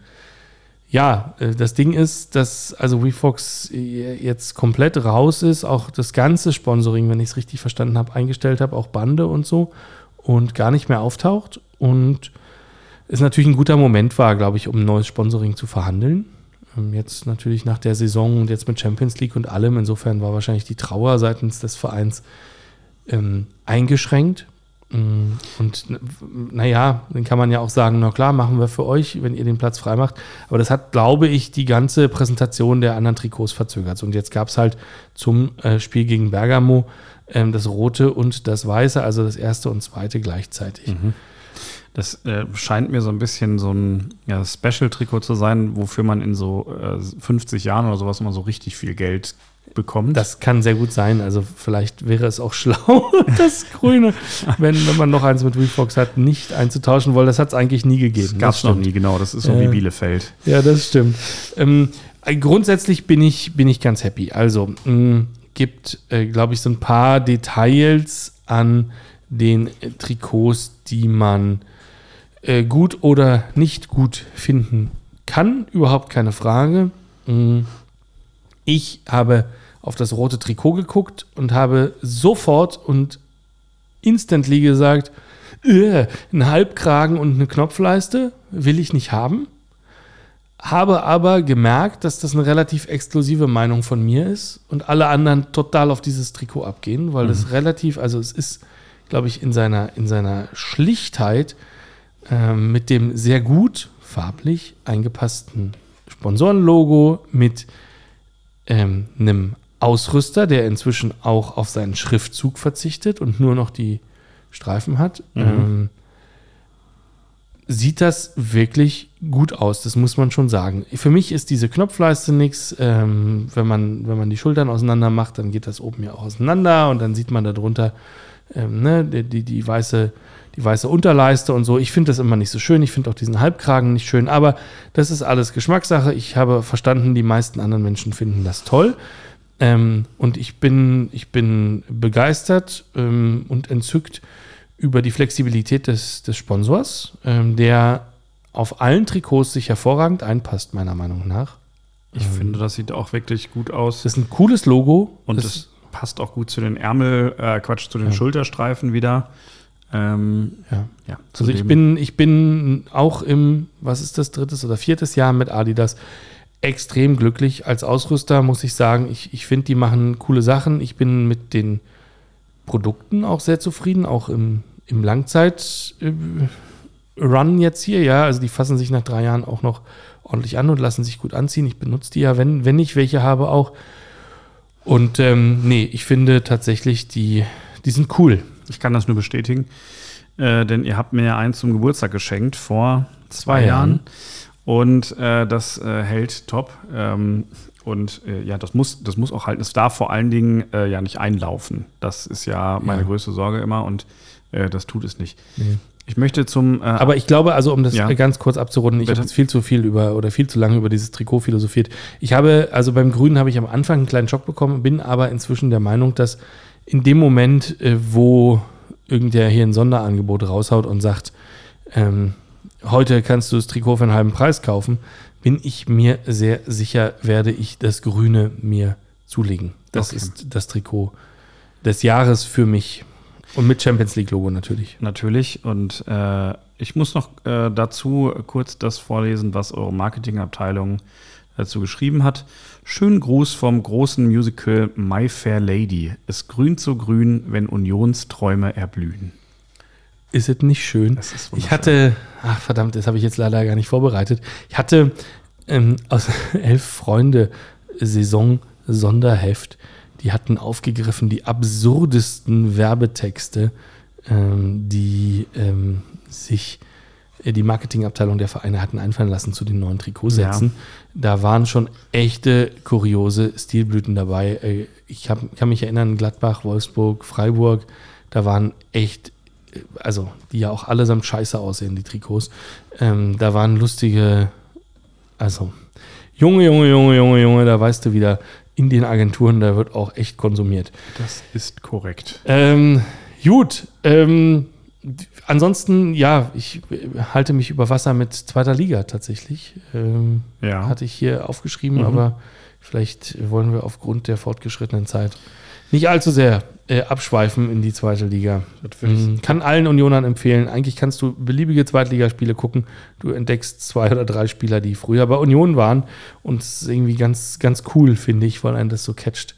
ja, äh, das Ding ist, dass also WeFox jetzt komplett raus ist, auch das ganze Sponsoring, wenn ich es richtig verstanden habe, eingestellt habe, auch Bande und so und gar nicht mehr auftaucht. Und ist natürlich ein guter Moment war, glaube ich, um ein neues Sponsoring zu verhandeln. Ähm, jetzt natürlich nach der Saison und jetzt mit Champions League und allem. Insofern war wahrscheinlich die Trauer seitens des Vereins ähm, eingeschränkt. Mm, und naja, dann kann man ja auch sagen, na klar, machen wir für euch, wenn ihr den Platz frei macht. Aber das hat, glaube ich, die ganze Präsentation der anderen Trikots verzögert. Und jetzt gab es halt zum äh, Spiel gegen Bergamo ähm, das rote und das weiße, also das erste und zweite gleichzeitig. Mhm. Das äh, scheint mir so ein bisschen so ein ja, Special-Trikot zu sein, wofür man in so äh, 50 Jahren oder sowas immer so richtig viel Geld bekommt. Das kann sehr gut sein. Also vielleicht wäre es auch schlau, das Grüne, wenn, wenn man noch eins mit Refox hat, nicht einzutauschen, weil das hat es eigentlich nie gegeben. Gab es noch nie, genau. Das ist so äh, wie Bielefeld. Ja, das stimmt. Ähm, grundsätzlich bin ich, bin ich ganz happy. Also mh, gibt, äh, glaube ich, so ein paar Details an den äh, Trikots, die man äh, gut oder nicht gut finden kann, überhaupt keine Frage. Mm. Ich habe auf das rote Trikot geguckt und habe sofort und instantly gesagt, äh, ein Halbkragen und eine Knopfleiste will ich nicht haben. Habe aber gemerkt, dass das eine relativ exklusive Meinung von mir ist und alle anderen total auf dieses Trikot abgehen, weil mhm. das relativ, also es ist, glaube ich, in seiner, in seiner Schlichtheit ähm, mit dem sehr gut farblich eingepassten Sponsorenlogo, mit ähm, einem Ausrüster, der inzwischen auch auf seinen Schriftzug verzichtet und nur noch die Streifen hat. Mhm. Ähm, sieht das wirklich gut aus, das muss man schon sagen. Für mich ist diese Knopfleiste nichts. Ähm, wenn, man, wenn man die Schultern auseinander macht, dann geht das oben ja auch auseinander und dann sieht man darunter ähm, ne, die, die, die weiße die weiße Unterleiste und so. Ich finde das immer nicht so schön. Ich finde auch diesen Halbkragen nicht schön. Aber das ist alles Geschmackssache. Ich habe verstanden, die meisten anderen Menschen finden das toll. Ähm, und ich bin, ich bin begeistert ähm, und entzückt über die Flexibilität des, des Sponsors, ähm, der auf allen Trikots sich hervorragend einpasst, meiner Meinung nach. Ich ähm, finde, das sieht auch wirklich gut aus. Das ist ein cooles Logo. Und es passt auch gut zu den Ärmel, äh, Quatsch, zu den ja. Schulterstreifen wieder. Ähm, ja. ja also ich bin, ich bin auch im, was ist das, drittes oder viertes Jahr mit Adidas extrem glücklich. Als Ausrüster muss ich sagen, ich, ich finde, die machen coole Sachen. Ich bin mit den Produkten auch sehr zufrieden, auch im, im Langzeit-Run jetzt hier. Ja, also die fassen sich nach drei Jahren auch noch ordentlich an und lassen sich gut anziehen. Ich benutze die ja, wenn, wenn ich welche habe, auch. Und ähm, nee, ich finde tatsächlich, die, die sind cool. Ich kann das nur bestätigen. Äh, denn ihr habt mir ja eins zum Geburtstag geschenkt vor zwei, zwei Jahren. Jahren. Und äh, das äh, hält top. Ähm, und äh, ja, das muss, das muss auch halten. Es darf vor allen Dingen äh, ja nicht einlaufen. Das ist ja meine ja. größte Sorge immer und äh, das tut es nicht. Nee. Ich möchte zum. Äh, Aber ich glaube, also um das ja. ganz kurz abzurunden, ich habe jetzt viel zu viel über oder viel zu lange über dieses Trikot philosophiert. Ich habe, also beim Grünen habe ich am Anfang einen kleinen Schock bekommen, bin aber inzwischen der Meinung, dass in dem Moment, äh, wo irgendwer hier ein Sonderangebot raushaut und sagt, ähm, heute kannst du das Trikot für einen halben Preis kaufen, bin ich mir sehr sicher, werde ich das Grüne mir zulegen. Das okay. ist das Trikot des Jahres für mich. Und mit Champions League-Logo natürlich. Natürlich. Und äh, ich muss noch äh, dazu kurz das vorlesen, was eure Marketingabteilung dazu geschrieben hat. Schönen Gruß vom großen Musical My Fair Lady. Es grünt so grün, wenn Unionsträume erblühen. Ist es nicht schön? ich hatte, ach verdammt, das habe ich jetzt leider gar nicht vorbereitet. Ich hatte ähm, aus Elf Freunde Saison Sonderheft die hatten aufgegriffen die absurdesten Werbetexte, ähm, die ähm, sich äh, die Marketingabteilung der Vereine hatten einfallen lassen zu den neuen Trikotsätzen. Ja. Da waren schon echte kuriose Stilblüten dabei. Äh, ich hab, kann mich erinnern, Gladbach, Wolfsburg, Freiburg, da waren echt, äh, also die ja auch allesamt scheiße aussehen, die Trikots. Ähm, da waren lustige, also Junge, Junge, Junge, Junge, Junge, da weißt du wieder, in den Agenturen, da wird auch echt konsumiert. Das ist korrekt. Ähm, gut. Ähm, ansonsten, ja, ich halte mich über Wasser mit zweiter Liga tatsächlich. Ähm, ja. Hatte ich hier aufgeschrieben, mhm. aber vielleicht wollen wir aufgrund der fortgeschrittenen Zeit nicht allzu sehr äh, abschweifen in die zweite Liga. Mhm. Kann allen Unionern empfehlen. Eigentlich kannst du beliebige Zweitligaspiele gucken. Du entdeckst zwei oder drei Spieler, die früher bei Union waren. Und es ist irgendwie ganz, ganz cool, finde ich, weil einen das so catcht.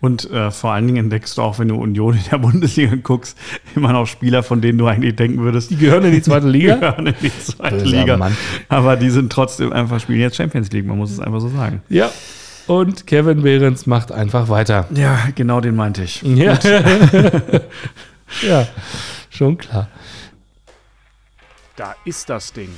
Und äh, vor allen Dingen entdeckst du auch, wenn du Union in der Bundesliga guckst, immer noch Spieler, von denen du eigentlich denken würdest. Die gehören in die zweite Liga? Die gehören in die zweite Liga. Mann. Aber die sind trotzdem einfach, spielen jetzt Champions League, man muss es einfach so sagen. Ja, und Kevin Behrens macht einfach weiter. Ja, genau den meinte ich. Ja, ja schon klar. Da ist das Ding.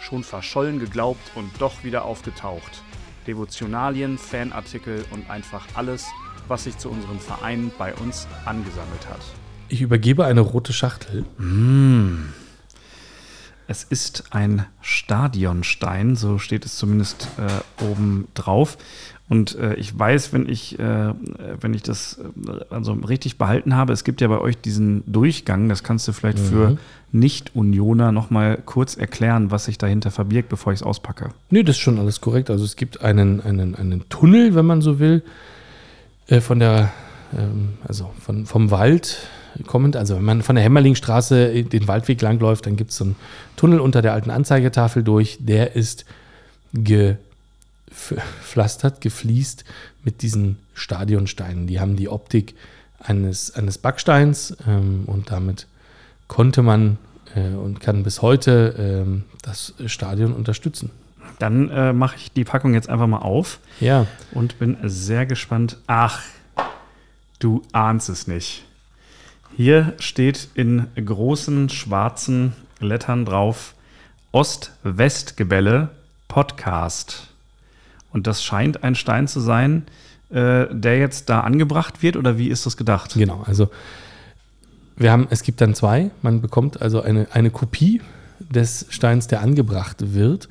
Schon verschollen geglaubt und doch wieder aufgetaucht. Devotionalien, Fanartikel und einfach alles, was sich zu unserem Verein bei uns angesammelt hat. Ich übergebe eine rote Schachtel. Mmh. Es ist ein Stadionstein, so steht es zumindest äh, oben drauf. Und äh, ich weiß, wenn ich, äh, wenn ich das äh, also richtig behalten habe, es gibt ja bei euch diesen Durchgang, das kannst du vielleicht mhm. für Nicht-Unioner nochmal kurz erklären, was sich dahinter verbirgt, bevor ich es auspacke. Nee, das ist schon alles korrekt. Also es gibt einen, einen, einen Tunnel, wenn man so will, äh, von der, ähm, also von, vom Wald kommend. Also wenn man von der Hämmerlingstraße den Waldweg langläuft, dann gibt es so einen Tunnel unter der alten Anzeigetafel durch. Der ist ge gepflastert, gefliest mit diesen Stadionsteinen. Die haben die Optik eines, eines Backsteins ähm, und damit konnte man äh, und kann bis heute ähm, das Stadion unterstützen. Dann äh, mache ich die Packung jetzt einfach mal auf. Ja. Und bin sehr gespannt. Ach, du ahnst es nicht. Hier steht in großen schwarzen Lettern drauf Ost-West-Gebälle Podcast. Und das scheint ein Stein zu sein, äh, der jetzt da angebracht wird oder wie ist das gedacht? Genau, also wir haben, es gibt dann zwei. Man bekommt also eine, eine Kopie des Steins, der angebracht wird.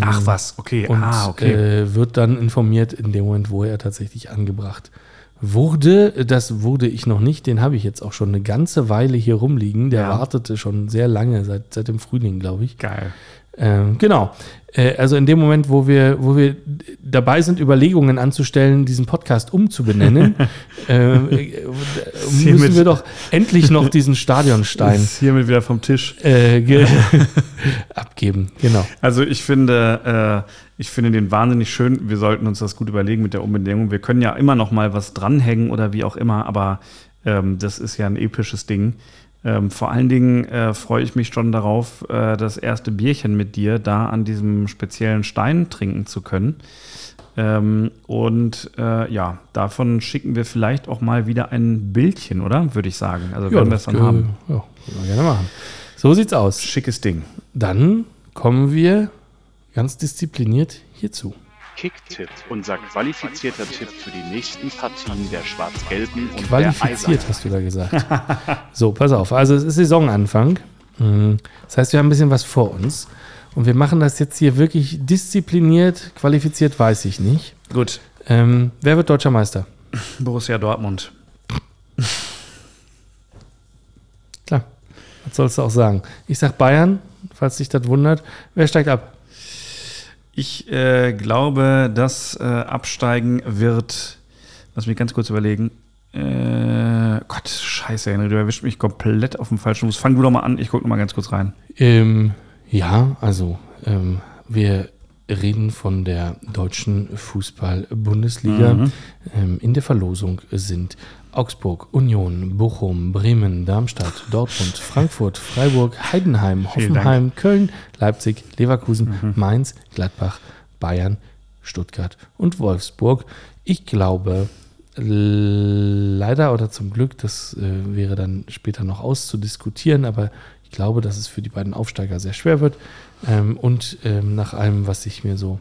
Ach was, okay. Und ah, okay. Äh, wird dann informiert in dem Moment, wo er tatsächlich angebracht wurde. Das wurde ich noch nicht. Den habe ich jetzt auch schon eine ganze Weile hier rumliegen. Der ja. wartete schon sehr lange, seit, seit dem Frühling, glaube ich. Geil. Ähm, genau. Äh, also in dem Moment, wo wir, wo wir dabei sind, Überlegungen anzustellen, diesen Podcast umzubenennen, äh, müssen wir doch endlich noch diesen Stadionstein ist hiermit wieder vom Tisch äh, abgeben. Genau. Also ich finde, äh, ich finde den wahnsinnig schön. Wir sollten uns das gut überlegen mit der Umbenennung. Wir können ja immer noch mal was dranhängen oder wie auch immer, aber ähm, das ist ja ein episches Ding. Ähm, vor allen Dingen äh, freue ich mich schon darauf, äh, das erste Bierchen mit dir da an diesem speziellen Stein trinken zu können. Ähm, und äh, ja, davon schicken wir vielleicht auch mal wieder ein Bildchen, oder? Würde ich sagen. Also, ja, wenn wir es dann haben. Ja, können wir gerne machen. So sieht's aus. Schickes Ding. Dann kommen wir ganz diszipliniert hierzu. Kicktipp, unser qualifizierter Tipp für die nächsten Partien der Schwarz-Gelben und Qualifiziert, der hast du da gesagt. so, pass auf. Also es ist Saisonanfang. Mhm. Das heißt, wir haben ein bisschen was vor uns. Und wir machen das jetzt hier wirklich diszipliniert, qualifiziert, weiß ich nicht. Gut. Ähm, wer wird deutscher Meister? Borussia Dortmund. Klar, was sollst du auch sagen? Ich sag Bayern, falls dich das wundert. Wer steigt ab? Ich äh, glaube, das äh, Absteigen wird. Lass mich ganz kurz überlegen. Äh, Gott, scheiße, Henry, du erwischt mich komplett auf dem falschen Fuß. Fang du doch mal an, ich gucke noch mal ganz kurz rein. Ähm, ja, also ähm, wir reden von der deutschen Fußball-Bundesliga. Mhm. Ähm, in der Verlosung sind Augsburg, Union, Bochum, Bremen, Darmstadt, Dortmund, Frankfurt, Freiburg, Heidenheim. Hoffenheim, Köln, Leipzig, Leverkusen, Mainz, Gladbach, Bayern, Stuttgart und Wolfsburg. Ich glaube, leider oder zum Glück, das äh, wäre dann später noch auszudiskutieren, aber ich glaube, dass es für die beiden Aufsteiger sehr schwer wird. Ähm, und ähm, nach allem, was ich mir so,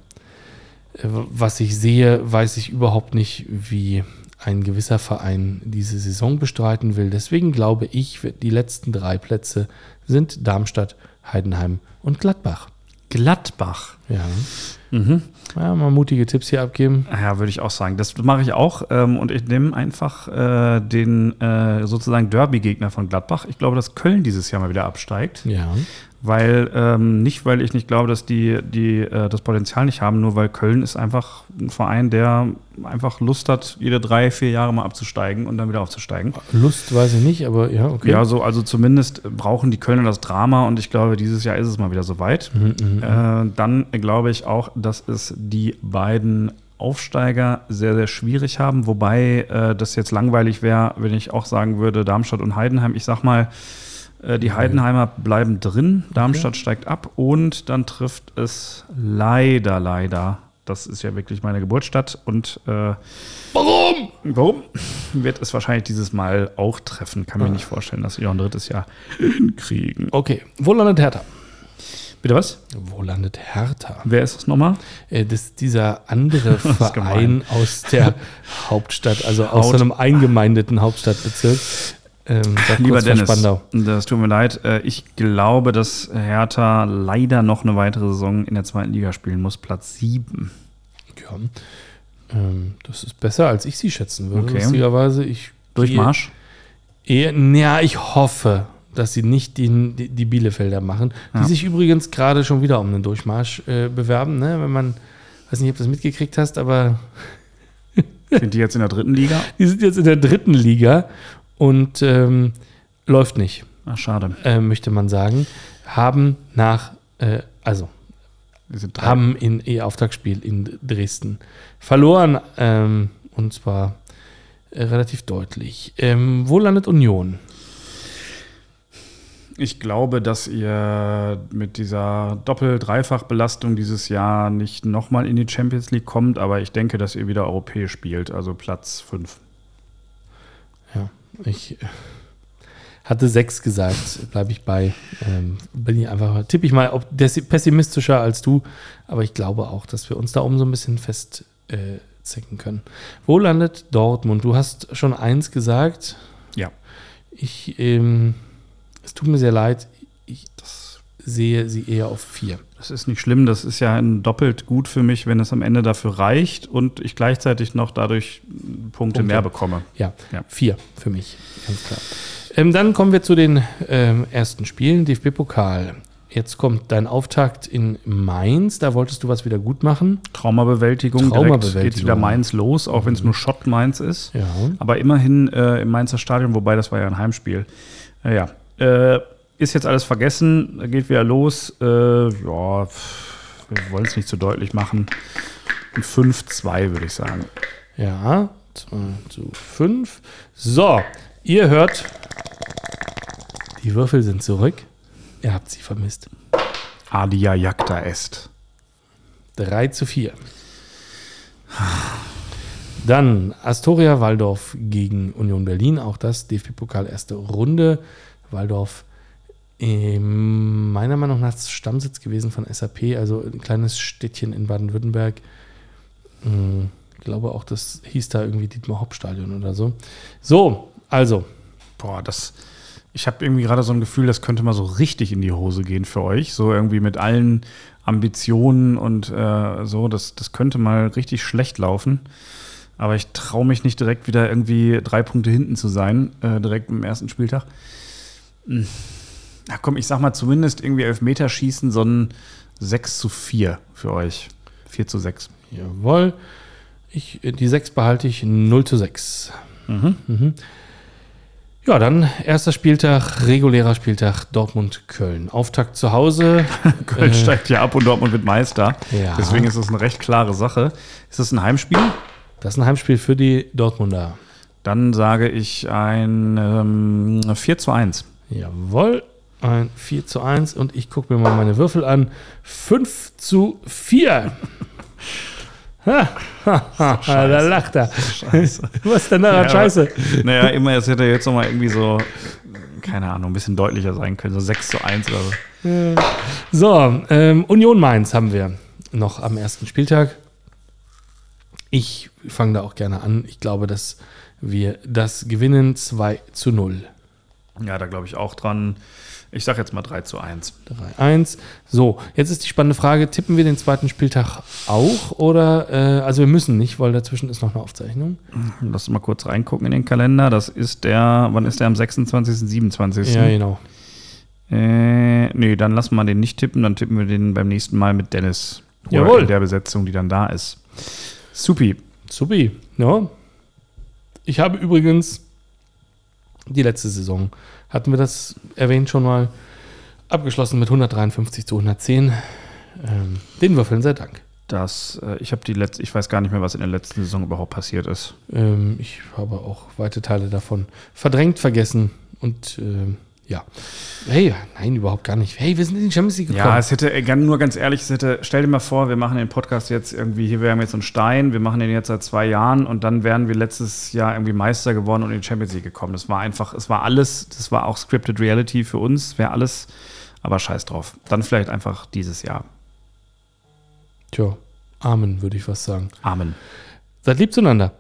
äh, was ich sehe, weiß ich überhaupt nicht, wie ein gewisser Verein diese Saison bestreiten will. Deswegen glaube ich, die letzten drei Plätze sind Darmstadt, Heidenheim und Gladbach. Gladbach. Ja. Mhm. ja, mal mutige Tipps hier abgeben. Ja, würde ich auch sagen. Das mache ich auch. Ähm, und ich nehme einfach äh, den äh, sozusagen Derby-Gegner von Gladbach. Ich glaube, dass Köln dieses Jahr mal wieder absteigt. Ja. Weil, ähm, nicht weil ich nicht glaube, dass die, die äh, das Potenzial nicht haben, nur weil Köln ist einfach ein Verein, der einfach Lust hat, jede drei, vier Jahre mal abzusteigen und dann wieder aufzusteigen. Lust weiß ich nicht, aber ja, okay. Ja, so, also zumindest brauchen die Kölner das Drama und ich glaube, dieses Jahr ist es mal wieder soweit. Mhm, mhm. Äh, dann glaube ich auch, dass es die beiden Aufsteiger sehr, sehr schwierig haben, wobei äh, das jetzt langweilig wäre, wenn ich auch sagen würde, Darmstadt und Heidenheim. Ich sag mal, die Heidenheimer bleiben drin, Darmstadt steigt ab und dann trifft es leider, leider, das ist ja wirklich meine Geburtsstadt und äh, Warum? warum? Wird es wahrscheinlich dieses Mal auch treffen. Kann mir nicht vorstellen, dass sie auch ein drittes Jahr hinkriegen. Okay, wo landet Hertha? Bitte was? Wo landet Hertha? Wer ist das nochmal? Äh, Das ist dieser andere ist Verein aus der Hauptstadt, also aus Haut- so einem eingemeindeten Hauptstadtbezirk. Ähm, Lieber Dennis, das tut mir leid. Äh, Ich glaube, dass Hertha leider noch eine weitere Saison in der zweiten Liga spielen muss. Platz 7. Ja, ähm, das ist besser, als ich sie schätzen würde. Okay. Lustigerweise, ich Durchmarsch. Eher, ja, ich hoffe, dass sie nicht die, die, die Bielefelder machen, die Ja. sich übrigens gerade schon wieder um einen Durchmarsch äh, bewerben. Ne? Wenn man, weiß nicht, ob du das mitgekriegt hast, aber Sind die jetzt in der dritten Liga? die sind jetzt in der dritten Liga und ähm, läuft nicht, Ach, schade. äh, möchte man sagen. Haben nach, äh, also haben in ihr Auftaktspiel in Dresden verloren ähm, und zwar äh, relativ deutlich. Ähm, wo landet Union? Ich glaube, dass ihr mit dieser Doppel-Dreifach-Belastung dieses Jahr nicht nochmal in die Champions League kommt, aber ich denke, dass ihr wieder europäisch spielt, also Platz 5. Ja, ich äh, hatte sechs gesagt, bleibe ich bei. Ähm, bin ich einfach, tippe ich mal ob pessimistischer als du, aber ich glaube auch, dass wir uns da oben so ein bisschen festzicken äh, können. Wo landet Dortmund? Du hast schon eins gesagt. Ja. Ich, ähm, es tut mir sehr leid, ich das sehe sie eher auf vier. Das ist nicht schlimm, das ist ja ein doppelt gut für mich, wenn es am Ende dafür reicht und ich gleichzeitig noch dadurch Punkte, Punkte. mehr bekomme. Ja, Ja. vier für mich, ganz klar. Ähm, dann kommen wir zu den ähm, ersten Spielen, DFB-Pokal. Jetzt kommt dein Auftakt in Mainz, da wolltest du was wieder gut machen. Traumabewältigung, Traumabewältigung. direkt geht's wieder Mainz los, auch wenn es nur Schott Mainz ist. Ja. Aber immerhin äh, im Mainzer Stadion, wobei das war ja ein Heimspiel. Äh, ja, äh, ist jetzt alles vergessen, geht wieder los. Äh, ja, wir wollen es nicht zu deutlich machen. Ein 5-2 würde ich sagen. Ja, 2 zu 5. So, ihr hört, die Würfel sind zurück. Ihr habt sie vermisst. Adia Jagda est. 3 zu 4. Dann Astoria Waldorf gegen Union Berlin. Auch das DFB-Pokal erste Runde. Waldorf ähm, meiner Meinung nach Stammsitz gewesen von SAP, also ein kleines Städtchen in Baden-Württemberg. Ich glaube auch, das hieß da irgendwie Dietmar Hauptstadion oder so. So, also, Boah, das. Ich habe irgendwie gerade so ein Gefühl, das könnte mal so richtig in die Hose gehen für euch. So irgendwie mit allen Ambitionen und äh, so. Das, das könnte mal richtig schlecht laufen. Aber ich traue mich nicht direkt wieder irgendwie drei Punkte hinten zu sein, äh, direkt im ersten Spieltag. Hm. Na komm, ich sag mal zumindest irgendwie Elfmeterschießen, so ein 6 zu 4 für euch. 4 zu 6. Jawohl. Ich, die 6 behalte ich 0 zu 6. Mhm. Mhm. Ja, dann erster Spieltag, regulärer Spieltag Dortmund-Köln. Auftakt zu Hause. Köln steigt ja ab und Dortmund wird Meister. Ja. Deswegen ist es eine recht klare Sache. Ist es ein Heimspiel? Das ist ein Heimspiel für die Dortmunder. Dann sage ich ein ähm, 4 zu 1. Jawohl. Ein 4 zu 1 und ich gucke mir mal meine Würfel an. 5 zu 4. Ha, ha, ha, da lacht er. Scheiße. Was ist denn daran Ja, scheiße? Naja, immer, es hätte jetzt nochmal irgendwie so, keine Ahnung, ein bisschen deutlicher sein können. So 6 zu 1 oder so. So, ähm, Union Mainz haben wir noch am ersten Spieltag. Ich fange da auch gerne an. Ich glaube, dass wir das gewinnen 2 zu 0. Ja, da glaube ich auch dran. Ich sage jetzt mal 3 zu 1. 3-1. So, jetzt ist die spannende Frage: Tippen wir den zweiten Spieltag auch? Oder, äh, also wir müssen nicht, weil dazwischen ist noch eine Aufzeichnung. Lass uns mal kurz reingucken in den Kalender. Das ist der, wann ist der? Am 26., 27. Ja, genau. Äh, nee, dann lassen wir den nicht tippen. Dann tippen wir den beim nächsten Mal mit Dennis. Jawohl. in der Besetzung, die dann da ist. Supi. Supi. Ja. Ich habe übrigens die letzte Saison, hatten wir das erwähnt schon mal, abgeschlossen mit 153 zu 110. Ähm, den Würfeln sei Dank. Das, äh, ich habe die letzte, ich weiß gar nicht mehr, was in der letzten Saison überhaupt passiert ist. Ähm, ich habe auch weite Teile davon verdrängt, vergessen und ähm, ja. Hey, nein, überhaupt gar nicht. Hey, wir sind in die Champions League gekommen. Ja, es hätte, gan- nur ganz ehrlich, es hätte, stell dir mal vor, wir machen den Podcast jetzt irgendwie, hier, wir haben jetzt so einen Stein, wir machen den jetzt seit zwei Jahren und dann wären wir letztes Jahr irgendwie Meister geworden und in die Champions League gekommen. Das war einfach, es war alles, das war auch Scripted Reality für uns, wäre alles, aber scheiß drauf. Dann vielleicht einfach dieses Jahr. Tja, Amen, würde ich was sagen. Amen. Seid lieb zueinander.